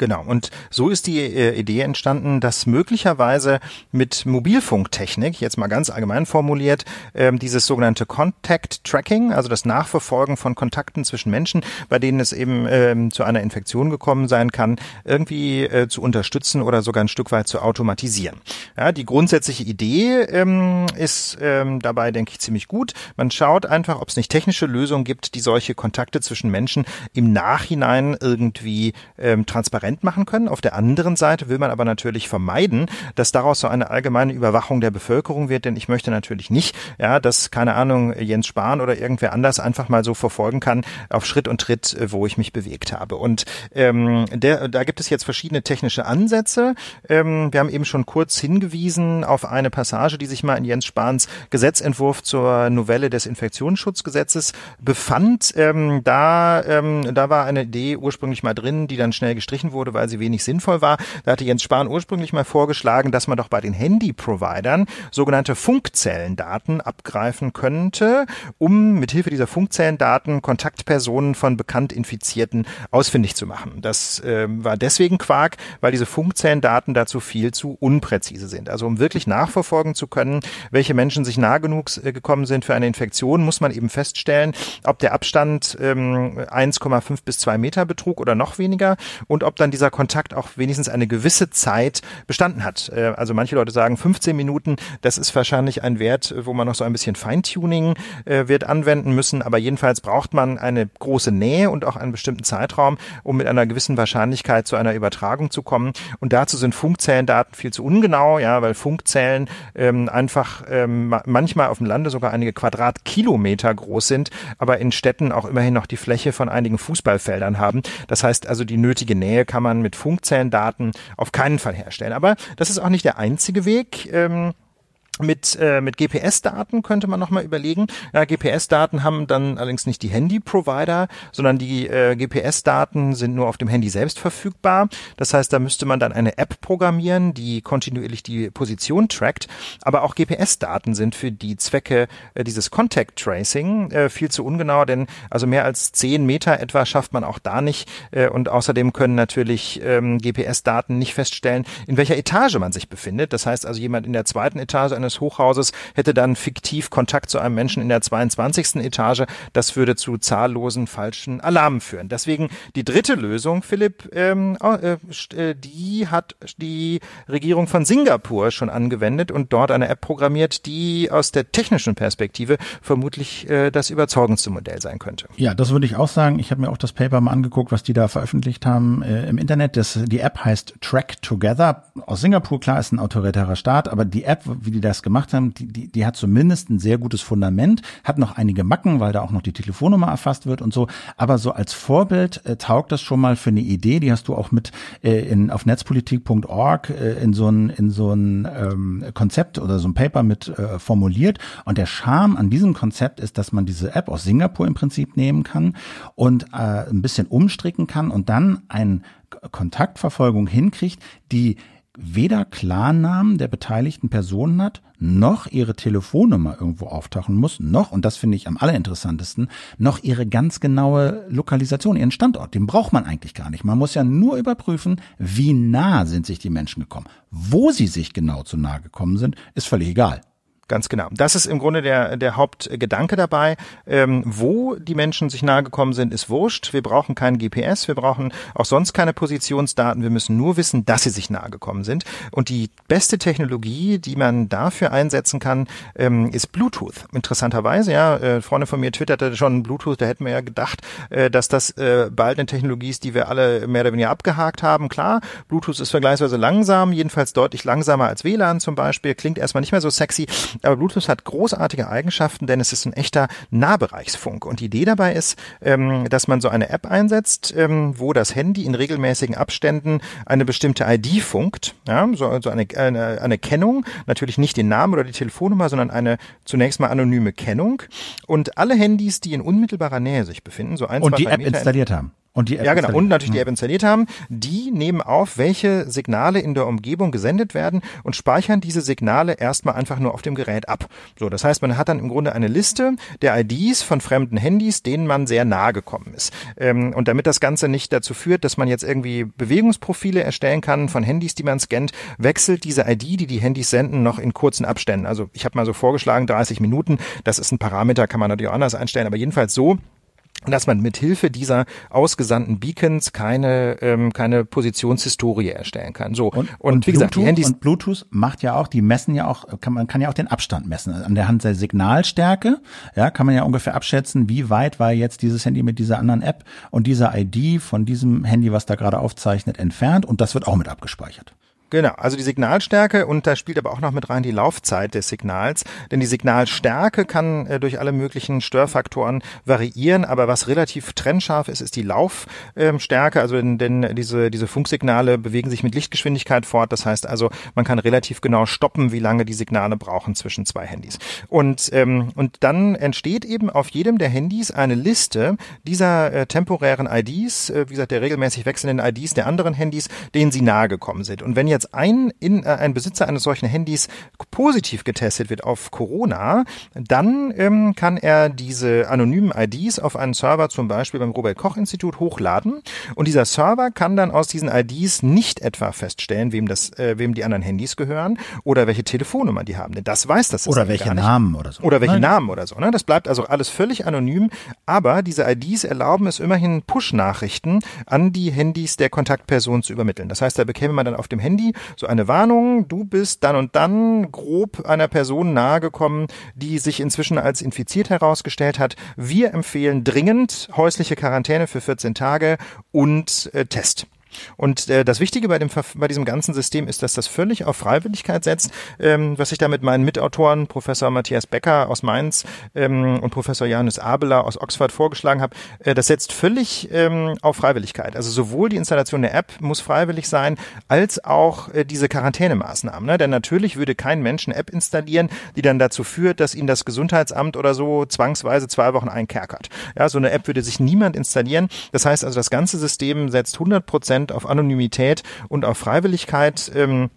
Genau. Und so ist die äh, Idee entstanden, dass möglicherweise mit Mobilfunktechnik, jetzt mal ganz allgemein formuliert, ähm, dieses sogenannte Contact Tracking, also das Nachverfolgen von Kontakten zwischen Menschen, bei denen es eben ähm, zu einer Infektion gekommen sein kann, irgendwie äh, zu unterstützen oder sogar ein Stück weit zu automatisieren. Ja, die grundsätzliche Idee ähm, ist dabei, denke ich, ziemlich gut. Man schaut einfach, ob es nicht technische Lösungen gibt, die solche Kontakte zwischen Menschen im Nachhinein irgendwie transparent transparent machen können. Auf der anderen Seite will man aber natürlich vermeiden, dass daraus so eine allgemeine Überwachung der Bevölkerung wird, denn ich möchte natürlich nicht, ja, dass, keine Ahnung, Jens Spahn oder irgendwer anders einfach mal so verfolgen kann auf Schritt und Tritt, äh, wo ich mich bewegt habe. Und ähm, der, da gibt es jetzt verschiedene technische Ansätze. Ähm, wir haben eben schon kurz hingewiesen auf eine Passage, die sich mal in Jens Spahns Gesetzentwurf zur Novelle des Infektionsschutzgesetzes befand. Ähm, da, ähm, da war eine Idee ursprünglich mal drin, die dann schnell gestrichen wurde wurde, weil sie wenig sinnvoll war. Da hatte Jens Spahn ursprünglich mal vorgeschlagen, dass man doch bei den Handy-Providern sogenannte Funkzellendaten abgreifen könnte, um mithilfe dieser Funkzellendaten Kontaktpersonen von bekannt Infizierten ausfindig zu machen. Das äh, war deswegen Quark, weil diese Funkzellendaten dazu viel zu unpräzise sind. Also um wirklich nachverfolgen zu können, welche Menschen sich nah genug äh, gekommen sind für eine Infektion, muss man eben feststellen, ob der Abstand ähm, 1,5 bis 2 Meter betrug oder noch weniger und ob dann dann dieser Kontakt auch wenigstens eine gewisse Zeit bestanden hat. Äh, also manche Leute sagen 15 Minuten, das ist wahrscheinlich ein Wert, wo man noch so ein bisschen Feintuning äh, wird anwenden müssen, aber jedenfalls braucht man eine große Nähe und auch einen bestimmten Zeitraum, um mit einer gewissen Wahrscheinlichkeit zu einer Übertragung zu kommen. Und dazu sind Funkzellendaten viel zu ungenau, ja, weil Funkzellen ähm, einfach ähm, manchmal auf dem Lande sogar einige Quadratkilometer groß sind, aber in Städten auch immerhin noch die Fläche von einigen Fußballfeldern haben. Das heißt also, die nötige Nähe kann man mit Funkzellendaten auf keinen Fall herstellen. Aber das ist auch nicht der einzige Weg. Ähm, mit, äh, mit GPS-Daten könnte man nochmal überlegen. Ja, GPS-Daten haben dann allerdings nicht die Handy-Provider, sondern die äh, GPS-Daten sind nur auf dem Handy selbst verfügbar. Das heißt, da müsste man dann eine App programmieren, die kontinuierlich die Position trackt. Aber auch GPS-Daten sind für die Zwecke äh, dieses Contact Tracing äh, viel zu ungenau, denn also mehr als zehn Meter etwa schafft man auch da nicht. Äh, und außerdem können natürlich ähm, GPS-Daten nicht feststellen, in welcher Etage man sich befindet. Das heißt also, jemand in der zweiten Etage eines Hochhauses hätte dann fiktiv Kontakt zu einem Menschen in der 22. Etage. Das würde zu zahllosen falschen Alarmen führen. Deswegen die dritte Lösung, Philipp, ähm, äh, äh, die hat die Regierung von Singapur schon angewendet und dort eine App programmiert, die aus der technischen Perspektive vermutlich äh, das überzeugendste Modell sein könnte. Ja, das würde ich auch sagen. Ich habe mir auch das Paper mal angeguckt, was die da veröffentlicht haben äh, im Internet. Das, die App heißt Track Together. Aus Singapur, klar, ist ein autoritärer Staat, aber die App, wie die das gemacht haben, die, die, die hat zumindest ein sehr gutes Fundament, hat noch einige Macken, weil da auch noch die Telefonnummer erfasst wird und so. Aber so als Vorbild äh, taugt das schon mal für eine Idee, die hast du auch mit äh, in, auf netzpolitik.org äh, in so ein, in so ähm, Konzept oder so ein Paper mit äh, formuliert. Und der Charme an diesem Konzept ist, dass man diese App aus Singapur im Prinzip nehmen kann und äh, ein bisschen umstricken kann und dann eine Kontaktverfolgung hinkriegt, die weder Klarnamen der beteiligten Personen hat, noch ihre Telefonnummer irgendwo auftauchen muss, noch, und das finde ich am allerinteressantesten, noch ihre ganz genaue Lokalisation, ihren Standort. Den braucht man eigentlich gar nicht. Man muss ja nur überprüfen, wie nah sind sich die Menschen gekommen. Wo sie sich genau zu nahe gekommen sind, ist völlig egal. Ganz genau. Das ist im Grunde der, der Hauptgedanke dabei. Ähm, wo die Menschen sich nahe gekommen sind, ist wurscht. Wir brauchen kein GPS, wir brauchen auch sonst keine Positionsdaten. Wir müssen nur wissen, dass sie sich nahe gekommen sind. Und die beste Technologie, die man dafür einsetzen kann, ähm, ist Bluetooth. Interessanterweise, ja, äh, Freunde von mir twitterte schon Bluetooth, da hätten wir ja gedacht, äh, dass das äh, bald eine Technologie ist, die wir alle mehr oder weniger abgehakt haben. Klar, Bluetooth ist vergleichsweise langsam, jedenfalls deutlich langsamer als WLAN zum Beispiel, klingt erstmal nicht mehr so sexy, aber Bluetooth hat großartige Eigenschaften, denn es ist ein echter Nahbereichsfunk. Und die Idee dabei ist, ähm, dass man so eine App einsetzt, ähm, wo das Handy in regelmäßigen Abständen eine bestimmte ID funkt, ja, so, so eine, eine, eine Kennung, natürlich nicht den Namen oder die Telefonnummer, sondern eine zunächst mal anonyme Kennung. Und alle Handys, die in unmittelbarer Nähe sich befinden, so ein, und zwei, die App Meter installiert haben. Und die App ja, genau. Und natürlich die hm. App installiert haben. Die nehmen auf, welche Signale in der Umgebung gesendet werden und speichern diese Signale erstmal einfach nur auf dem Gerät ab. So, das heißt, man hat dann im Grunde eine Liste der IDs von fremden Handys, denen man sehr nahe gekommen ist. Ähm, und damit das Ganze nicht dazu führt, dass man jetzt irgendwie Bewegungsprofile erstellen kann von Handys, die man scannt, wechselt diese ID, die die Handys senden, noch in kurzen Abständen. Also ich habe mal so vorgeschlagen, 30 Minuten. Das ist ein Parameter, kann man natürlich auch anders einstellen, aber jedenfalls so, dass man mit Hilfe dieser ausgesandten Beacons keine ähm, keine Positionshistorie erstellen kann. So und, und, und wie gesagt, die Handys und Bluetooth macht ja auch, die messen ja auch, kann man kann ja auch den Abstand messen an der Hand der Signalstärke. Ja, kann man ja ungefähr abschätzen, wie weit war jetzt dieses Handy mit dieser anderen App und dieser ID von diesem Handy, was da gerade aufzeichnet, entfernt und das wird auch mit abgespeichert. Genau, also die Signalstärke und da spielt aber auch noch mit rein die Laufzeit des Signals, denn die Signalstärke kann äh, durch alle möglichen Störfaktoren variieren, aber was relativ trennscharf ist, ist die Laufstärke, also denn, denn diese, diese Funksignale bewegen sich mit Lichtgeschwindigkeit fort, das heißt also, man kann relativ genau stoppen, wie lange die Signale brauchen zwischen zwei Handys. Und, ähm, und dann entsteht eben auf jedem der Handys eine Liste dieser äh, temporären IDs, äh, wie gesagt, der regelmäßig wechselnden IDs der anderen Handys, denen sie nahe gekommen sind. Und wenn jetzt jetzt ein, in, äh, ein Besitzer eines solchen Handys positiv getestet wird auf Corona, dann ähm, kann er diese anonymen IDs auf einen Server zum Beispiel beim Robert Koch Institut hochladen und dieser Server kann dann aus diesen IDs nicht etwa feststellen, wem das, äh, wem die anderen Handys gehören oder welche Telefonnummer die haben. Denn das weiß das oder welche Namen oder so. Oder welche Nein. Namen oder so. Ne? Das bleibt also alles völlig anonym. Aber diese IDs erlauben es immerhin Push-Nachrichten an die Handys der Kontaktperson zu übermitteln. Das heißt, da bekäme man dann auf dem Handy so eine Warnung, du bist dann und dann grob einer Person nahegekommen, die sich inzwischen als infiziert herausgestellt hat. Wir empfehlen dringend häusliche Quarantäne für 14 Tage und äh, Test. Und äh, das Wichtige bei, dem, bei diesem ganzen System ist, dass das völlig auf Freiwilligkeit setzt, ähm, was ich da mit meinen Mitautoren, Professor Matthias Becker aus Mainz ähm, und Professor Johannes Abeler aus Oxford vorgeschlagen habe. Äh, das setzt völlig ähm, auf Freiwilligkeit. Also sowohl die Installation der App muss freiwillig sein, als auch äh, diese Quarantänemaßnahmen. Ne? Denn natürlich würde kein Mensch eine App installieren, die dann dazu führt, dass ihn das Gesundheitsamt oder so zwangsweise zwei Wochen einkerkert. Ja, so eine App würde sich niemand installieren. Das heißt also, das ganze System setzt 100 Prozent Prozent auf Anonymität und auf Freiwilligkeit. Ähm,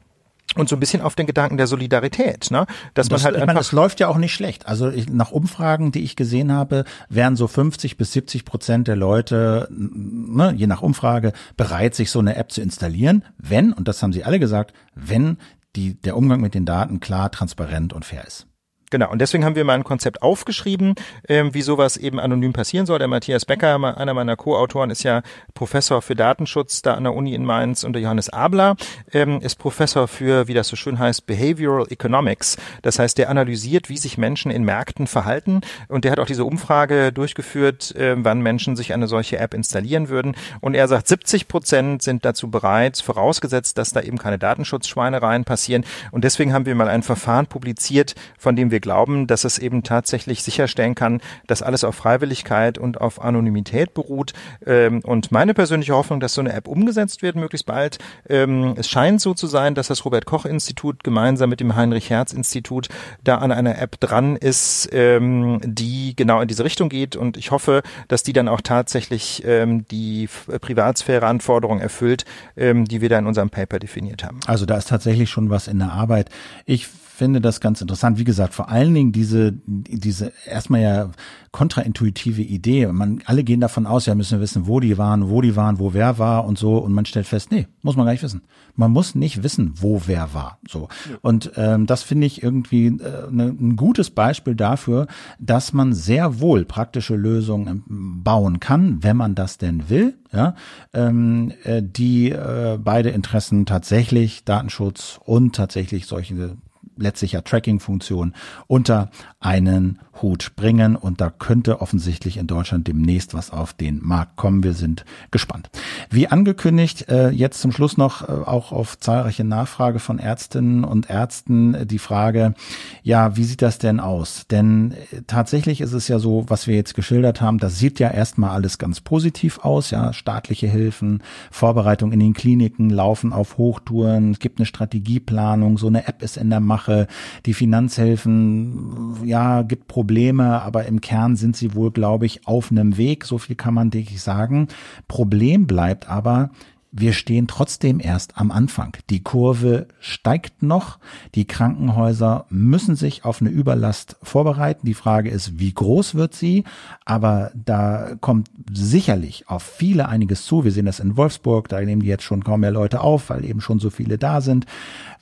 und so ein bisschen auf den Gedanken der Solidarität, ne? Dass das, man halt ich meine, das läuft ja auch nicht schlecht. Also ich, nach Umfragen, die ich gesehen habe, wären so 50 bis 70 Prozent der Leute, ne, je nach Umfrage, bereit, sich so eine App zu installieren, wenn, und das haben sie alle gesagt, wenn die, der Umgang mit den Daten klar, transparent und fair ist. Genau, und deswegen haben wir mal ein Konzept aufgeschrieben, ähm, wie sowas eben anonym passieren soll. Der Matthias Becker, einer meiner Co-Autoren, ist ja Professor für Datenschutz da an der Uni in Mainz und der Johannes Abler ähm, ist Professor für, wie das so schön heißt, Behavioral Economics. Das heißt, der analysiert, wie sich Menschen in Märkten verhalten und der hat auch diese Umfrage durchgeführt, äh, wann Menschen sich eine solche App installieren würden. Und er sagt, 70 Prozent sind dazu bereit, vorausgesetzt, dass da eben keine Datenschutzschweinereien passieren. Und deswegen haben wir mal ein Verfahren publiziert, von dem wir glauben, dass es eben tatsächlich sicherstellen kann, dass alles auf Freiwilligkeit und auf Anonymität beruht. Ähm, und meine persönliche Hoffnung, dass so eine App umgesetzt wird, möglichst bald. Ähm, es scheint so zu sein, dass das Robert Koch Institut gemeinsam mit dem Heinrich Herz Institut da an einer App dran ist, ähm, die genau in diese Richtung geht. Und ich hoffe, dass die dann auch tatsächlich die Privatsphäre-Anforderungen erfüllt, die wir da in unserem Paper definiert haben. Also da ist tatsächlich schon was in der Arbeit. Ich finde das ganz interessant. Wie gesagt, vor allen Dingen diese, diese erstmal ja kontraintuitive Idee. Man, alle gehen davon aus, ja, müssen wir wissen, wo die waren, wo die waren, wo wer war und so. Und man stellt fest, nee, muss man gar nicht wissen. Man muss nicht wissen, wo wer war. So. Und ähm, das finde ich irgendwie äh, ne, ein gutes Beispiel dafür, dass man sehr wohl praktische Lösungen ähm, bauen kann, wenn man das denn will. Ja, ähm, äh, die äh, beide Interessen tatsächlich Datenschutz und tatsächlich solche letztlich ja Tracking-Funktion unter einen Hut bringen. Und da könnte offensichtlich in Deutschland demnächst was auf den Markt kommen. Wir sind gespannt. Wie angekündigt, äh, jetzt zum Schluss noch äh, auch auf zahlreiche Nachfrage von Ärztinnen und Ärzten äh, die Frage, ja, wie sieht das denn aus? Denn tatsächlich ist es ja so, was wir jetzt geschildert haben, das sieht ja erstmal alles ganz positiv aus, ja, staatliche Hilfen, Vorbereitung in den Kliniken laufen auf Hochtouren, es gibt eine Strategieplanung, so eine App ist in der Mache, die Finanzhilfen, ja, gibt Probleme, aber im Kern sind sie wohl, glaube ich, auf einem Weg. So viel kann man, denke ich, sagen. Problem bleibt aber, wir stehen trotzdem erst am Anfang. Die Kurve steigt noch. Die Krankenhäuser müssen sich auf eine Überlast vorbereiten. Die Frage ist, wie groß wird sie? Aber da kommt sicherlich auf viele einiges zu. Wir sehen das in Wolfsburg. Da nehmen die jetzt schon kaum mehr Leute auf, weil eben schon so viele da sind.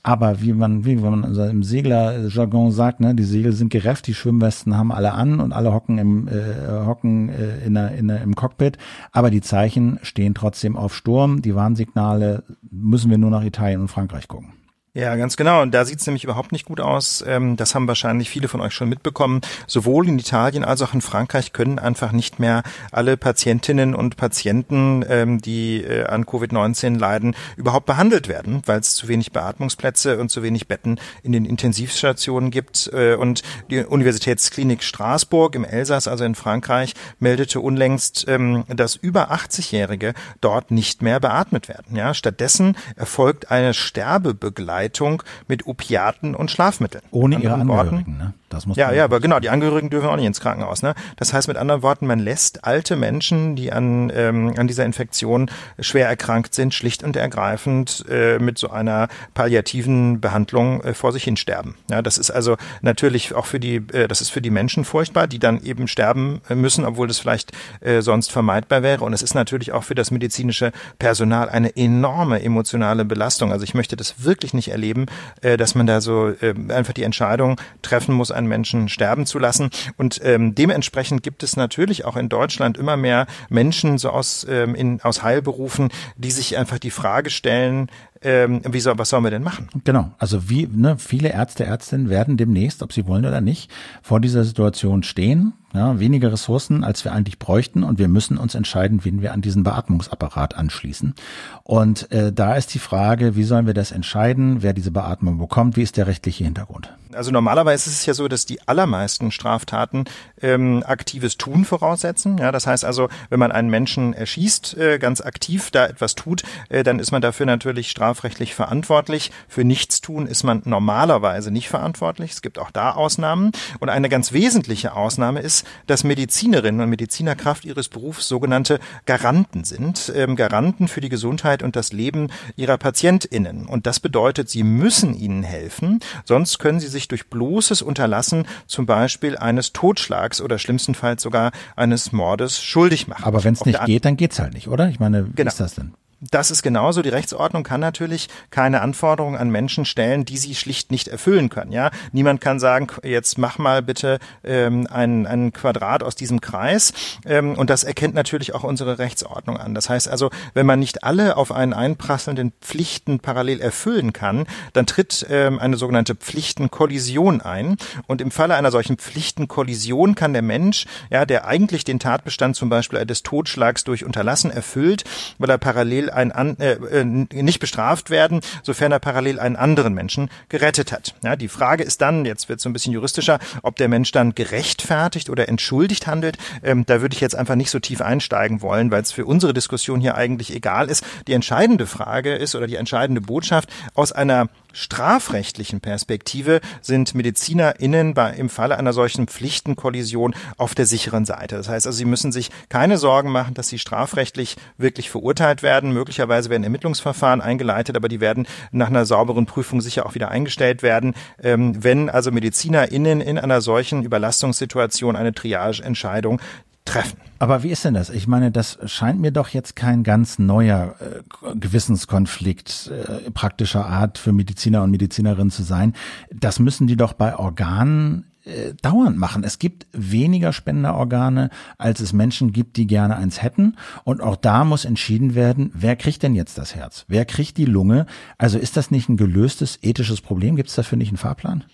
Aber wie man, wie man also im Seglerjargon sagt, ne, die Segel sind gerefft, die Schwimmwesten haben alle an und alle hocken im äh, hocken äh, in der, in der, im Cockpit. Aber die Zeichen stehen trotzdem auf Sturm. Die Warnsignale müssen wir nur nach Italien und Frankreich gucken. Ja, ganz genau. Und da sieht es nämlich überhaupt nicht gut aus. Ähm, das haben wahrscheinlich viele von euch schon mitbekommen. Sowohl in Italien als auch in Frankreich können einfach nicht mehr alle Patientinnen und Patienten, ähm, die äh, an Covid-19 leiden, überhaupt behandelt werden, weil es zu wenig Beatmungsplätze und zu wenig Betten in den Intensivstationen gibt. Äh, und die Universitätsklinik Straßburg im Elsass, also in Frankreich, meldete unlängst, ähm, dass über 80-Jährige dort nicht mehr beatmet werden. Ja, stattdessen erfolgt eine Sterbebegleitung Begleitung mit Opiaten und Schlafmitteln. Ohne ihre Angehörigen, ne? Das muss ja, ja, aber genau, die Angehörigen dürfen auch nicht ins Krankenhaus. Ne? Das heißt mit anderen Worten, man lässt alte Menschen, die an, ähm, an dieser Infektion schwer erkrankt sind, schlicht und ergreifend äh, mit so einer palliativen Behandlung äh, vor sich hin sterben. Ja, das ist also natürlich auch für die, äh, das ist für die Menschen furchtbar, die dann eben sterben äh, müssen, obwohl das vielleicht äh, sonst vermeidbar wäre. Und es ist natürlich auch für das medizinische Personal eine enorme emotionale Belastung. Also ich möchte das wirklich nicht erleben, äh, dass man da so äh, einfach die Entscheidung treffen muss, einen Menschen sterben zu lassen. Und ähm, dementsprechend gibt es natürlich auch in Deutschland immer mehr Menschen so aus, ähm, in, aus Heilberufen, die sich einfach die Frage stellen, ähm, wie soll, was sollen wir denn machen? Genau, also wie ne, viele Ärzte, Ärztinnen werden demnächst, ob sie wollen oder nicht, vor dieser Situation stehen. Ja, weniger Ressourcen, als wir eigentlich bräuchten, und wir müssen uns entscheiden, wen wir an diesen Beatmungsapparat anschließen. Und äh, da ist die Frage, wie sollen wir das entscheiden, wer diese Beatmung bekommt, wie ist der rechtliche Hintergrund? Also normalerweise ist es ja so, dass die allermeisten Straftaten ähm, aktives Tun voraussetzen. Ja, das heißt also, wenn man einen Menschen erschießt, äh, ganz aktiv da etwas tut, äh, dann ist man dafür natürlich strafrechtlich verantwortlich. Für Nichtstun ist man normalerweise nicht verantwortlich. Es gibt auch da Ausnahmen. Und eine ganz wesentliche Ausnahme ist, dass Medizinerinnen und Mediziner Kraft ihres Berufs sogenannte Garanten sind. Ähm, Garanten für die Gesundheit und das Leben ihrer PatientInnen. Und das bedeutet, sie müssen ihnen helfen, sonst können sie sich sich durch bloßes Unterlassen zum Beispiel eines Totschlags oder schlimmstenfalls sogar eines Mordes schuldig machen. Aber wenn es nicht geht, dann geht's halt nicht, oder? Ich meine, wie genau. ist das denn? Das ist genauso. Die Rechtsordnung kann natürlich keine Anforderungen an Menschen stellen, die sie schlicht nicht erfüllen können. Ja, niemand kann sagen, jetzt mach mal bitte ähm, ein, ein Quadrat aus diesem Kreis. Ähm, und das erkennt natürlich auch unsere Rechtsordnung an. Das heißt also, wenn man nicht alle auf einen einprasselnden Pflichten parallel erfüllen kann, dann tritt ähm, eine sogenannte Pflichtenkollision ein. Und im Falle einer solchen Pflichtenkollision kann der Mensch, ja, der eigentlich den Tatbestand zum Beispiel des Totschlags durch Unterlassen erfüllt, weil er parallel ein an, äh, äh, nicht bestraft werden, sofern er parallel einen anderen Menschen gerettet hat. Ja, die Frage ist dann, jetzt wird es so ein bisschen juristischer, ob der Mensch dann gerechtfertigt oder entschuldigt handelt. Ähm, da würde ich jetzt einfach nicht so tief einsteigen wollen, weil es für unsere Diskussion hier eigentlich egal ist. Die entscheidende Frage ist oder die entscheidende Botschaft aus einer strafrechtlichen Perspektive sind MedizinerInnen bei, im Falle einer solchen Pflichtenkollision auf der sicheren Seite. Das heißt also, sie müssen sich keine Sorgen machen, dass sie strafrechtlich wirklich verurteilt werden. Möglicherweise werden Ermittlungsverfahren eingeleitet, aber die werden nach einer sauberen Prüfung sicher auch wieder eingestellt werden. Ähm, wenn also MedizinerInnen in einer solchen Überlastungssituation eine Triageentscheidung treffen. Aber wie ist denn das? Ich meine, das scheint mir doch jetzt kein ganz neuer äh, Gewissenskonflikt äh, praktischer Art für Mediziner und Medizinerinnen zu sein. Das müssen die doch bei Organen äh, dauernd machen. Es gibt weniger Spenderorgane, als es Menschen gibt, die gerne eins hätten. Und auch da muss entschieden werden, wer kriegt denn jetzt das Herz? Wer kriegt die Lunge? Also ist das nicht ein gelöstes ethisches Problem? Gibt es dafür nicht einen Fahrplan?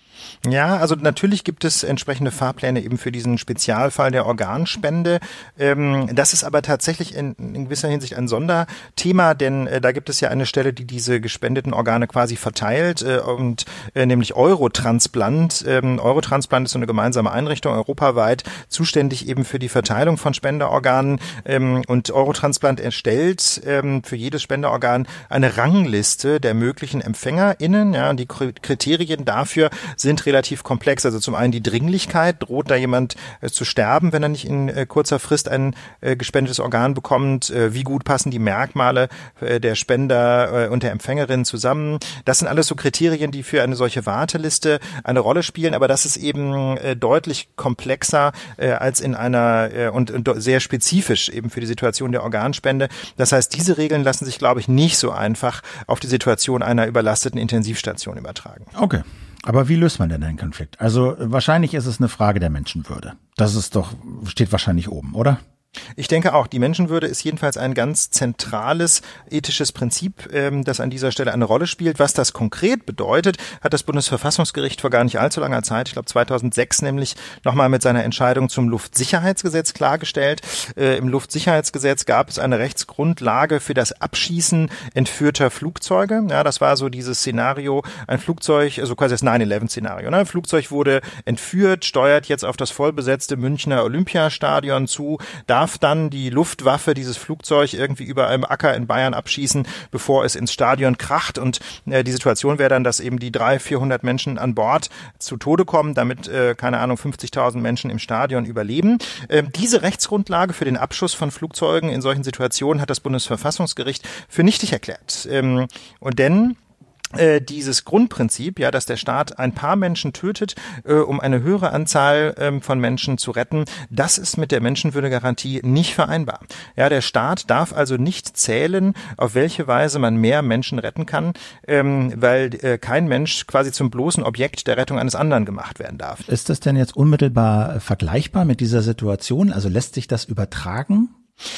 Ja, also natürlich gibt es entsprechende Fahrpläne eben für diesen Spezialfall der Organspende. Ähm, das ist aber tatsächlich in, gewisser Hinsicht ein Sonderthema, denn äh, da gibt es ja eine Stelle, die diese gespendeten Organe quasi verteilt äh, und äh, nämlich Eurotransplant. Ähm, Eurotransplant ist so eine gemeinsame Einrichtung europaweit zuständig eben für die Verteilung von Spenderorganen ähm, und Eurotransplant erstellt für jedes Spenderorgan eine Rangliste der möglichen EmpfängerInnen. Ja, und die Kriterien dafür sind sind relativ komplex. Also zum einen die Dringlichkeit, droht da jemand äh, zu sterben, wenn er nicht in äh, kurzer Frist ein äh, gespendetes Organ bekommt? Äh, wie gut passen die Merkmale äh, der Spender äh, und der Empfängerin zusammen? Das sind alles so Kriterien, die für eine solche Warteliste eine Rolle spielen, aber das ist eben deutlich komplexer als in einer und, und sehr spezifisch eben für die Situation der Organspende. Das heißt, diese Regeln lassen sich, glaube ich, nicht so einfach auf die Situation einer überlasteten Intensivstation übertragen. Okay. Aber wie löst man denn einen Konflikt? Also wahrscheinlich ist es eine Frage der Menschenwürde. Das ist doch, steht wahrscheinlich oben, oder? Ich denke auch, die Menschenwürde ist jedenfalls ein ganz zentrales ethisches Prinzip, ähm, das an dieser Stelle eine Rolle spielt. Was das konkret bedeutet, hat das Bundesverfassungsgericht vor gar nicht allzu langer Zeit, ich glaube 2006 nämlich, nochmal mit seiner Entscheidung zum Luftsicherheitsgesetz klargestellt. Äh, Im Luftsicherheitsgesetz gab es eine Rechtsgrundlage für das Abschießen entführter Flugzeuge. Ja, das war so dieses Szenario, ein Flugzeug, also quasi das 9-11-Szenario. Ne? Ein Flugzeug wurde entführt, steuert jetzt auf das vollbesetzte Münchner Olympiastadion zu. Da darf dann die Luftwaffe dieses Flugzeug irgendwie über einem Acker in Bayern abschießen, bevor es ins Stadion kracht. Und äh, die Situation wäre dann, dass eben die drei, vierhundert Menschen an Bord zu Tode kommen, damit, äh, keine Ahnung, 50.000 Menschen im Stadion überleben. Ähm, diese Rechtsgrundlage für den Abschuss von Flugzeugen in solchen Situationen hat das Bundesverfassungsgericht für nichtig erklärt. Ähm, und denn äh, dieses Grundprinzip, ja, dass der Staat ein paar Menschen tötet, äh, um eine höhere Anzahl ähm, von Menschen zu retten, das ist mit der Menschenwürdegarantie nicht vereinbar. Ja, der Staat darf also nicht zählen, auf welche Weise man mehr Menschen retten kann, ähm, weil äh, kein Mensch quasi zum bloßen Objekt der Rettung eines anderen gemacht werden darf. Ist das denn jetzt unmittelbar vergleichbar mit dieser Situation? Also lässt sich das übertragen?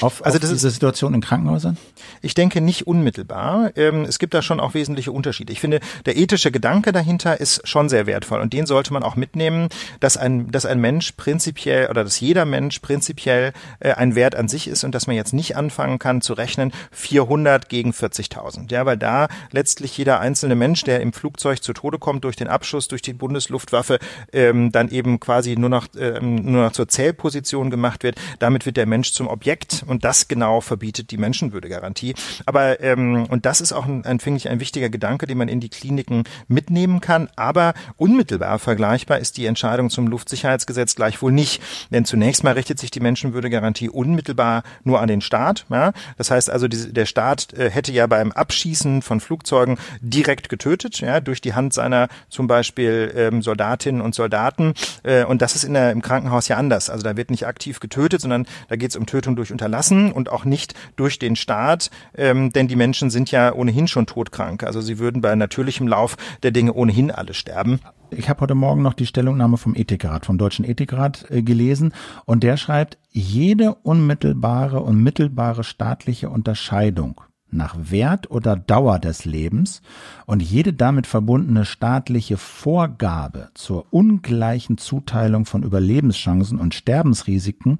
Auf, also auf das diese ist, Situation in Krankenhäusern? Ich denke nicht unmittelbar. Ähm, es gibt da schon auch wesentliche Unterschiede. Ich finde, der ethische Gedanke dahinter ist schon sehr wertvoll und den sollte man auch mitnehmen, dass ein, dass ein Mensch prinzipiell oder dass jeder Mensch prinzipiell äh, ein Wert an sich ist und dass man jetzt nicht anfangen kann zu rechnen 400 gegen 40.000. Ja, weil da letztlich jeder einzelne Mensch, der im Flugzeug zu Tode kommt durch den Abschuss, durch die Bundesluftwaffe, ähm, dann eben quasi nur noch, ähm, nur noch zur Zählposition gemacht wird. Damit wird der Mensch zum Objekt und das genau verbietet die Menschenwürdegarantie. Aber ähm, und das ist auch ein, ein finde ich ein wichtiger Gedanke, den man in die Kliniken mitnehmen kann. Aber unmittelbar vergleichbar ist die Entscheidung zum Luftsicherheitsgesetz gleichwohl nicht, denn zunächst mal richtet sich die Menschenwürdegarantie unmittelbar nur an den Staat. Ja? Das heißt also, die, der Staat äh, hätte ja beim Abschießen von Flugzeugen direkt getötet, ja, durch die Hand seiner zum Beispiel ähm, Soldatinnen und Soldaten. Äh, und das ist in der, im Krankenhaus ja anders. Also da wird nicht aktiv getötet, sondern da geht es um Tötung durch unterlassen und auch nicht durch den Staat, ähm, denn die Menschen sind ja ohnehin schon todkrank. Also sie würden bei natürlichem Lauf der Dinge ohnehin alle sterben. Ich habe heute Morgen noch die Stellungnahme vom Ethikrat, vom Deutschen Ethikrat äh, gelesen und der schreibt, jede unmittelbare und mittelbare staatliche Unterscheidung nach Wert oder Dauer des Lebens und jede damit verbundene staatliche Vorgabe zur ungleichen Zuteilung von Überlebenschancen und Sterbensrisiken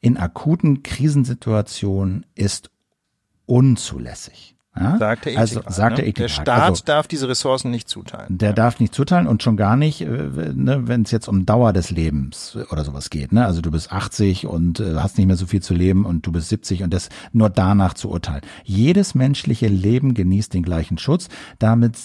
in akuten Krisensituationen ist unzulässig. Ja? Sagt der also, sagt der, ne? der Staat also, darf diese Ressourcen nicht zuteilen. Der ja. darf nicht zuteilen und schon gar nicht, äh, ne, wenn es jetzt um Dauer des Lebens oder sowas geht. Ne? Also du bist 80 und äh, hast nicht mehr so viel zu leben und du bist 70 und das nur danach zu urteilen. Jedes menschliche Leben genießt den gleichen Schutz. Damit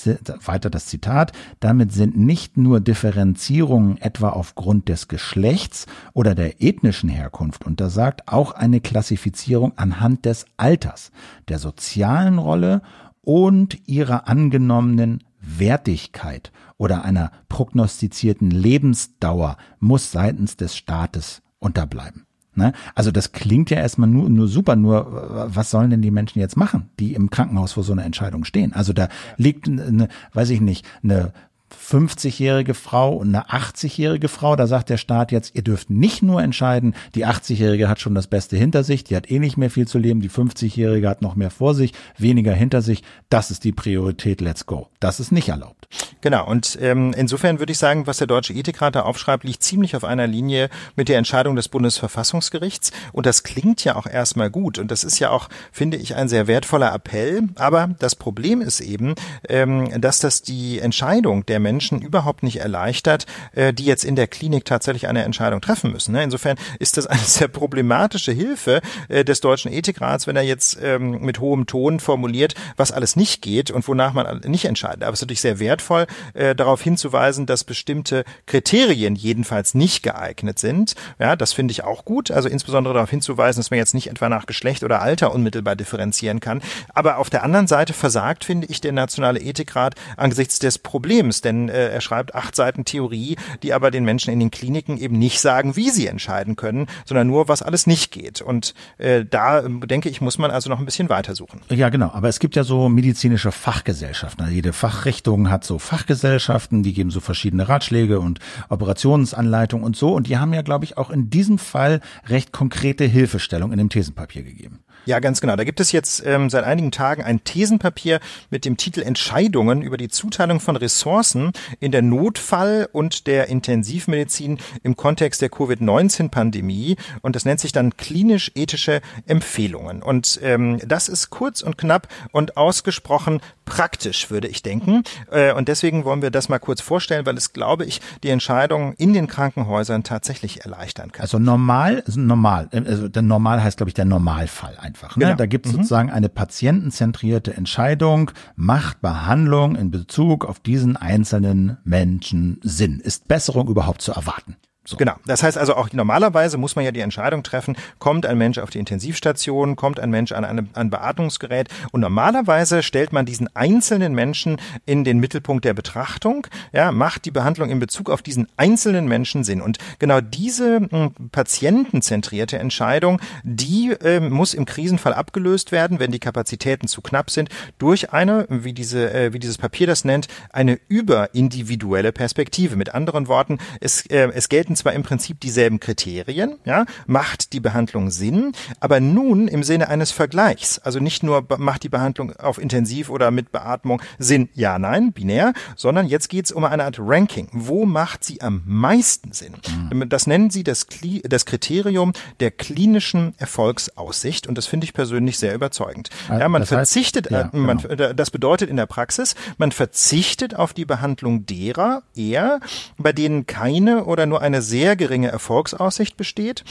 weiter das Zitat. Damit sind nicht nur Differenzierungen etwa aufgrund des Geschlechts oder der ethnischen Herkunft untersagt, auch eine Klassifizierung anhand des Alters, der sozialen Rolle Rolle und ihrer angenommenen Wertigkeit oder einer prognostizierten Lebensdauer muss seitens des Staates unterbleiben. Ne? Also das klingt ja erstmal nur, nur super, nur was sollen denn die Menschen jetzt machen, die im Krankenhaus vor so einer Entscheidung stehen? Also da liegt, eine, weiß ich nicht, eine 50-jährige Frau und eine 80-jährige Frau, da sagt der Staat jetzt, ihr dürft nicht nur entscheiden, die 80-jährige hat schon das Beste hinter sich, die hat eh nicht mehr viel zu leben, die 50-jährige hat noch mehr vor sich, weniger hinter sich, das ist die Priorität, let's go. Das ist nicht erlaubt. Genau, und ähm, insofern würde ich sagen, was der Deutsche Ethikrat da aufschreibt, liegt ziemlich auf einer Linie mit der Entscheidung des Bundesverfassungsgerichts. Und das klingt ja auch erstmal gut. Und das ist ja auch, finde ich, ein sehr wertvoller Appell, aber das Problem ist eben, ähm, dass das die Entscheidung der der Menschen überhaupt nicht erleichtert, äh, die jetzt in der Klinik tatsächlich eine Entscheidung treffen müssen. Ne? Insofern ist das eine sehr problematische Hilfe äh, des Deutschen Ethikrats, wenn er jetzt ähm, mit hohem Ton formuliert, was alles nicht geht und wonach man nicht entscheidet. Aber es ist natürlich sehr wertvoll, äh, darauf hinzuweisen, dass bestimmte Kriterien jedenfalls nicht geeignet sind. Ja, das finde ich auch gut. Also insbesondere darauf hinzuweisen, dass man jetzt nicht etwa nach Geschlecht oder Alter unmittelbar differenzieren kann. Aber auf der anderen Seite versagt, finde ich, der Nationale Ethikrat angesichts des Problems, denn äh, er schreibt acht Seiten Theorie, die aber den Menschen in den Kliniken eben nicht sagen, wie sie entscheiden können, sondern nur, was alles nicht geht. Und äh, da äh, denke ich, muss man also noch ein bisschen weitersuchen. Ja, genau. Aber es gibt ja so medizinische Fachgesellschaften. Also jede Fachrichtung hat so Fachgesellschaften, die geben so verschiedene Ratschläge und Operationsanleitungen und so. Und die haben ja, glaube ich, auch in diesem Fall recht konkrete Hilfestellung in dem Thesenpapier gegeben. Ja, ganz genau. Da gibt es jetzt ähm, seit einigen Tagen ein Thesenpapier mit dem Titel Entscheidungen über die Zuteilung von Ressourcen in der Notfall- und der Intensivmedizin im Kontext der Covid-19-Pandemie. Und das nennt sich dann klinisch-ethische Empfehlungen. Und ähm, das ist kurz und knapp und ausgesprochen praktisch, würde ich denken. Äh, und deswegen wollen wir das mal kurz vorstellen, weil es, glaube ich, die Entscheidung in den Krankenhäusern tatsächlich erleichtern kann. Also normal, also normal, also der normal heißt, glaube ich, der Normalfall einfach. Ne? Genau. Da gibt es mhm. sozusagen eine patientenzentrierte Entscheidung, macht Behandlung in Bezug auf diesen einzelnen Menschen Sinn? Ist Besserung überhaupt zu erwarten? So. Genau. Das heißt also auch normalerweise muss man ja die Entscheidung treffen, kommt ein Mensch auf die Intensivstation, kommt ein Mensch an ein Beatmungsgerät und normalerweise stellt man diesen einzelnen Menschen in den Mittelpunkt der Betrachtung, ja, macht die Behandlung in Bezug auf diesen einzelnen Menschen Sinn und genau diese mh, hm, patientenzentrierte Entscheidung, die äh, muss im Krisenfall abgelöst werden, wenn die Kapazitäten zu knapp sind, durch eine, wie diese äh, wie dieses Papier das nennt, eine überindividuelle Perspektive. Mit anderen Worten, es äh, es gelten zwar im Prinzip dieselben Kriterien, ja, macht die Behandlung Sinn, aber nun im Sinne eines Vergleichs. Also nicht nur macht die Behandlung auf Intensiv oder mit Beatmung Sinn, ja, nein, binär, sondern jetzt geht es um eine Art Ranking. Wo macht sie am meisten Sinn? Mhm. Das nennen sie das, das Kriterium der klinischen Erfolgsaussicht und das finde ich persönlich sehr überzeugend. Äh, ja, man das verzichtet, heißt, ja, man, genau. das bedeutet in der Praxis, man verzichtet auf die Behandlung derer eher, bei denen keine oder nur eine sehr geringe Erfolgsaussicht besteht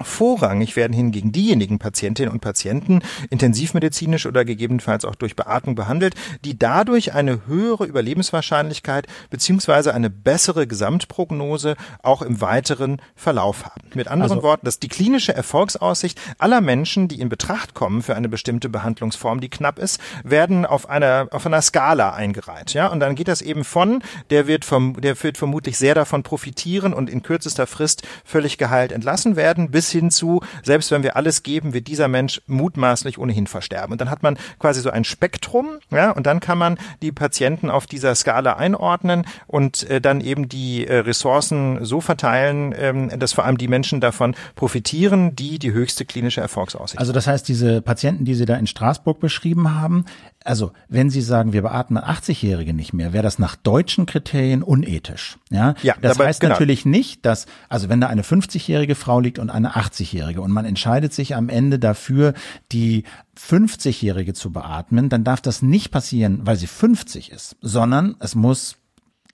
Vorrangig werden hingegen diejenigen Patientinnen und Patienten intensivmedizinisch oder gegebenenfalls auch durch Beatmung behandelt, die dadurch eine höhere Überlebenswahrscheinlichkeit beziehungsweise eine bessere Gesamtprognose auch im weiteren Verlauf haben. Mit anderen also, Worten, dass die klinische Erfolgsaussicht aller Menschen, die in Betracht kommen für eine bestimmte Behandlungsform, die knapp ist, werden auf einer auf einer Skala eingereiht, ja, und dann geht das eben von, der wird vom der wird vermutlich sehr davon profitieren und in kürzester Frist völlig geheilt entlassen werden, bis hin zu, selbst wenn wir alles geben, wird dieser Mensch mutmaßlich ohnehin versterben. Und dann hat man quasi so ein Spektrum, ja, und dann kann man die Patienten auf dieser Skala einordnen und äh, dann eben die äh, Ressourcen so verteilen, ähm, dass vor allem die Menschen davon profitieren, die die höchste klinische Erfolgsaussicht Also das heißt, diese Patienten, die Sie da in Straßburg beschrieben haben, also wenn Sie sagen, wir beatmen 80-Jährige nicht mehr, wäre das nach deutschen Kriterien unethisch. Ja, ja das dabei, heißt genau. natürlich nicht, dass, also wenn da eine 50-jährige Frau liegt und eine 80-jährige und man entscheidet sich am Ende dafür, die 50-jährige zu beatmen, dann darf das nicht passieren, weil sie 50 ist, sondern es muss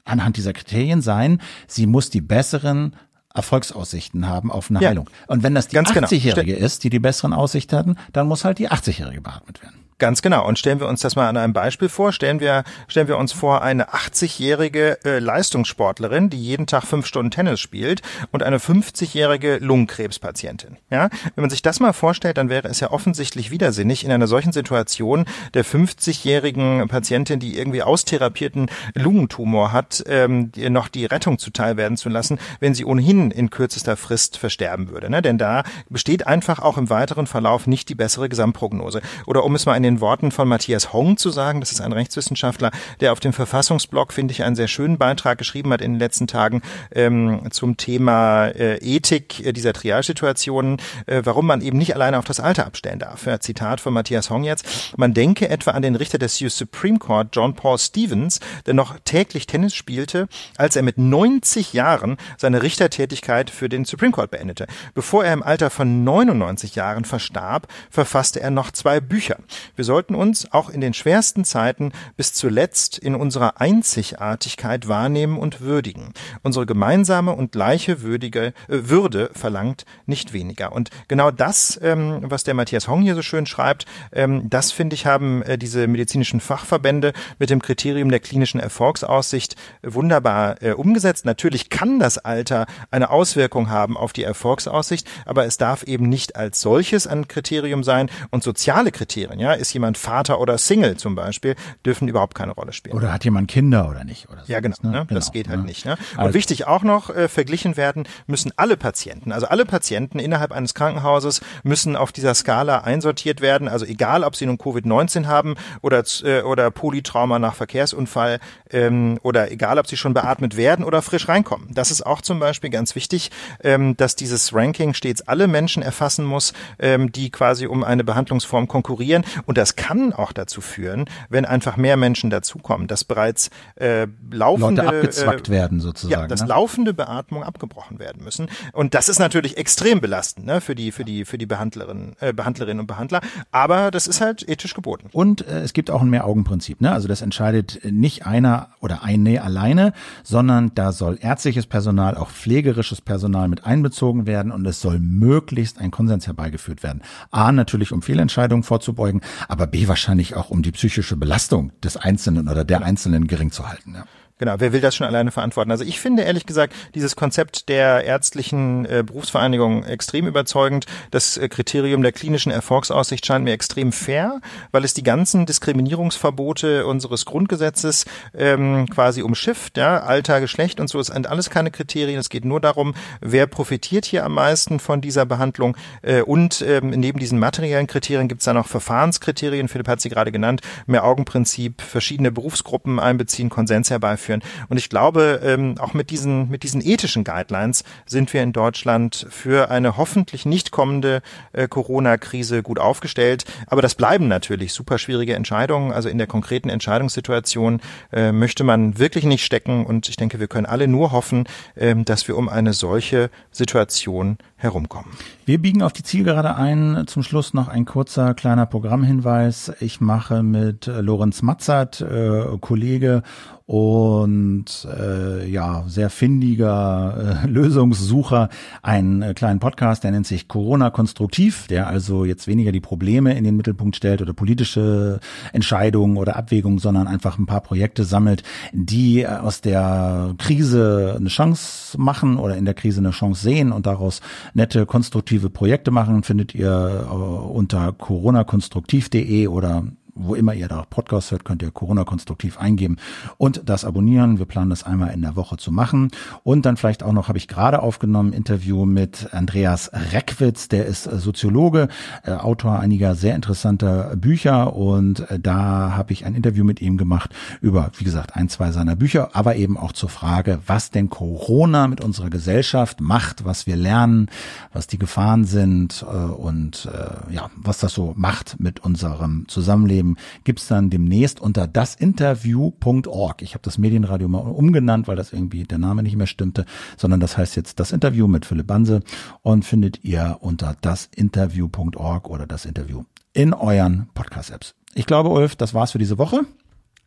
anhand dieser Kriterien sein, sie muss die besseren Erfolgsaussichten haben auf eine ja, Heilung. Und wenn das die 80-Jährige genau. ist, die die besseren Aussichten hatten, dann muss halt die 80-Jährige beatmet werden. Ganz genau. Und stellen wir uns das mal an einem Beispiel vor. Stellen wir, stellen wir uns vor eine 80-jährige äh, Leistungssportlerin, die jeden Tag fünf Stunden Tennis spielt und eine 50-jährige Lungenkrebspatientin. Ja, wenn man sich das mal vorstellt, dann wäre es ja offensichtlich widersinnig in einer solchen Situation der 50-jährigen Patientin, die irgendwie austherapierten Lungentumor hat, ähm, noch die Rettung zuteil werden zu lassen, wenn sie ohnehin in kürzester Frist versterben würde. Ne? Denn da besteht einfach auch im weiteren Verlauf nicht die bessere Gesamtprognose. Oder um es mal in den Worten von Matthias Hong zu sagen. Das ist ein Rechtswissenschaftler, der auf dem Verfassungsblog, finde ich, einen sehr schönen Beitrag geschrieben hat in den letzten Tagen ähm, zum Thema äh, Ethik äh, dieser Trialsituationen, äh, warum man eben nicht alleine auf das Alter abstellen darf. Ja, Zitat von Matthias Hong jetzt. Man denke etwa an den Richter des US Supreme Court, John Paul Stevens, der noch täglich Tennis spielte, als er mit 90 Jahren seine Richtertätigkeit für den Supreme Court beendete. Bevor er im Alter von 99 Jahren verstarb, verfasste er noch zwei Bücher. Wir sollten uns auch in den schwersten Zeiten bis zuletzt in unserer Einzigartigkeit wahrnehmen und würdigen. Unsere gemeinsame und gleiche würdige, äh, Würde verlangt nicht weniger. Und genau das, ähm, was der Matthias Hong hier so schön schreibt, ähm, das finde ich, haben äh, diese medizinischen Fachverbände mit dem Kriterium der klinischen Erfolgsaussicht wunderbar äh, umgesetzt. Natürlich kann das Alter eine Auswirkung haben auf die Erfolgsaussicht, aber es darf eben nicht als solches ein Kriterium sein und soziale Kriterien, ja, ist jemand Vater oder Single zum Beispiel, dürfen überhaupt keine Rolle spielen. Oder hat jemand Kinder oder nicht? Oder so ja, genau, ne? ne? genau. Das geht halt ja. nicht. Ne? Und also, wichtig auch noch, äh, verglichen werden müssen alle Patienten, also alle Patienten innerhalb eines Krankenhauses müssen auf dieser Skala einsortiert werden, also egal, ob sie nun Covid-19 haben oder, äh, oder Polytrauma nach Verkehrsunfall ähm, oder egal, ob sie schon beatmet werden oder frisch reinkommen. Das ist auch zum Beispiel ganz wichtig, ähm, dass dieses Ranking stets alle Menschen erfassen muss, ähm, die quasi um eine Behandlungsform konkurrieren und Und das kann auch dazu führen, wenn einfach mehr Menschen dazukommen, dass bereits äh, laufende Leute abgezwackt äh, werden sozusagen. Ja, dass ne? laufende Beatmung abgebrochen werden müssen. Und das ist natürlich extrem belastend ne, für die für die für die Behandlerin, äh, Behandlerinnen und Behandler. Aber das ist halt ethisch geboten. Und äh, es gibt auch ein Mehr-Augen-Prinzip. Ne? Also das entscheidet nicht einer oder eine alleine, sondern da soll ärztliches Personal, auch pflegerisches Personal mit einbezogen werden und es soll möglichst ein Konsens herbeigeführt werden. A, natürlich um Fehlentscheidungen vorzubeugen, aber B, wahrscheinlich auch um die psychische Belastung des Einzelnen oder der Einzelnen gering zu halten. Ja. Genau, wer will das schon alleine verantworten? Also ich finde ehrlich gesagt dieses Konzept der ärztlichen äh, Berufsvereinigung extrem überzeugend. Das äh, Kriterium der klinischen Erfolgsaussicht scheint mir extrem fair, weil es die ganzen Diskriminierungsverbote unseres Grundgesetzes ähm, quasi umschifft. Ja? Alter, Geschlecht und so sind alles keine Kriterien. Es geht nur darum, wer profitiert hier am meisten von dieser Behandlung. Äh, und ähm, neben diesen materiellen Kriterien gibt es dann noch Verfahrenskriterien. Philipp hat sie gerade genannt. Mehr Augenprinzip, verschiedene Berufsgruppen einbeziehen, Konsens herbeiführen führen. Und ich glaube, ähm, auch mit diesen, mit diesen ethischen Guidelines sind wir in Deutschland für eine hoffentlich nicht kommende äh, Corona-Krise gut aufgestellt. Aber das bleiben natürlich super schwierige Entscheidungen. Also in der konkreten Entscheidungssituation äh, möchte man wirklich nicht stecken. Und ich denke, wir können alle nur hoffen, äh, dass wir um eine solche Situation herumkommen. Wir biegen auf die Zielgerade ein. Zum Schluss noch ein kurzer kleiner Programmhinweis. Ich mache mit Lorenz Matzert, äh, Kollege und äh, ja sehr findiger äh, Lösungssucher einen äh, kleinen Podcast, der nennt sich Corona konstruktiv, der also jetzt weniger die Probleme in den Mittelpunkt stellt oder politische Entscheidungen oder Abwägungen, sondern einfach ein paar Projekte sammelt, die äh, aus der Krise eine Chance machen oder in der Krise eine Chance sehen und daraus nette konstruktive Projekte machen, findet ihr äh, unter coronakonstruktiv.de oder wo immer ihr da Podcast hört, könnt ihr Corona konstruktiv eingeben und das abonnieren. Wir planen das einmal in der Woche zu machen. Und dann vielleicht auch noch, habe ich gerade aufgenommen, Interview mit Andreas Reckwitz, der ist Soziologe, äh, Autor einiger sehr interessanter Bücher und äh, da habe ich ein Interview mit ihm gemacht über, wie gesagt, ein, zwei seiner Bücher, aber eben auch zur Frage, was denn Corona mit unserer Gesellschaft macht, was wir lernen, was die Gefahren sind äh, und äh, ja, was das so macht mit unserem Zusammenleben geben, gibt's dann demnächst unter dasinterview.org. Ich habe das Medienradio mal umgenannt, weil das irgendwie der Name nicht mehr stimmte, sondern das heißt jetzt das Interview mit Philipp Banse und findet ihr unter dasinterview.org oder das Interview in euren Podcast-Apps. Ich glaube, Ulf, das war's für diese Woche.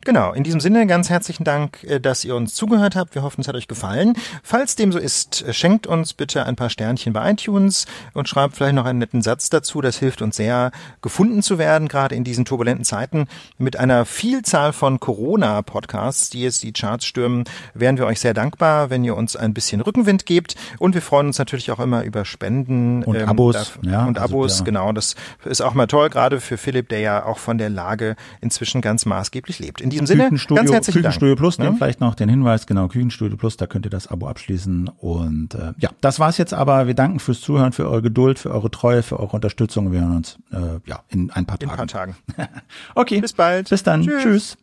Genau, in diesem Sinne ganz herzlichen Dank, äh, dass ihr uns zugehört habt. Wir hoffen, es hat euch gefallen. Falls dem so ist, äh, schenkt uns bitte ein paar Sternchen bei iTunes und schreibt vielleicht noch einen netten Satz dazu. Das hilft uns sehr, gefunden zu werden, gerade in diesen turbulenten Zeiten. Mit einer Vielzahl von Corona-Podcasts, die jetzt die Charts stürmen, wären wir euch sehr dankbar, wenn ihr uns ein bisschen Rückenwind gebt. Und wir freuen uns natürlich auch immer über Spenden und ähm, Abos. ja, und also, Abos, ja. genau. Das ist auch mal toll, gerade für Philipp, der ja auch von der Lage inzwischen ganz maßgeblich lebt. In diesem Sinne, ganz herzlichen Küchenstudio Dank. Plus, ja? vielleicht noch den Hinweis, genau, Küchenstudio Plus, da könnt ihr das Abo abschließen. Und äh, ja, das war's jetzt aber. Wir danken fürs Zuhören, für eure Geduld, für eure Treue, für eure Unterstützung. Wir hören uns äh, ja in ein paar Tagen. In ein paar Tagen. okay. Bis bald. Bis dann. Tschüss. Tschüss.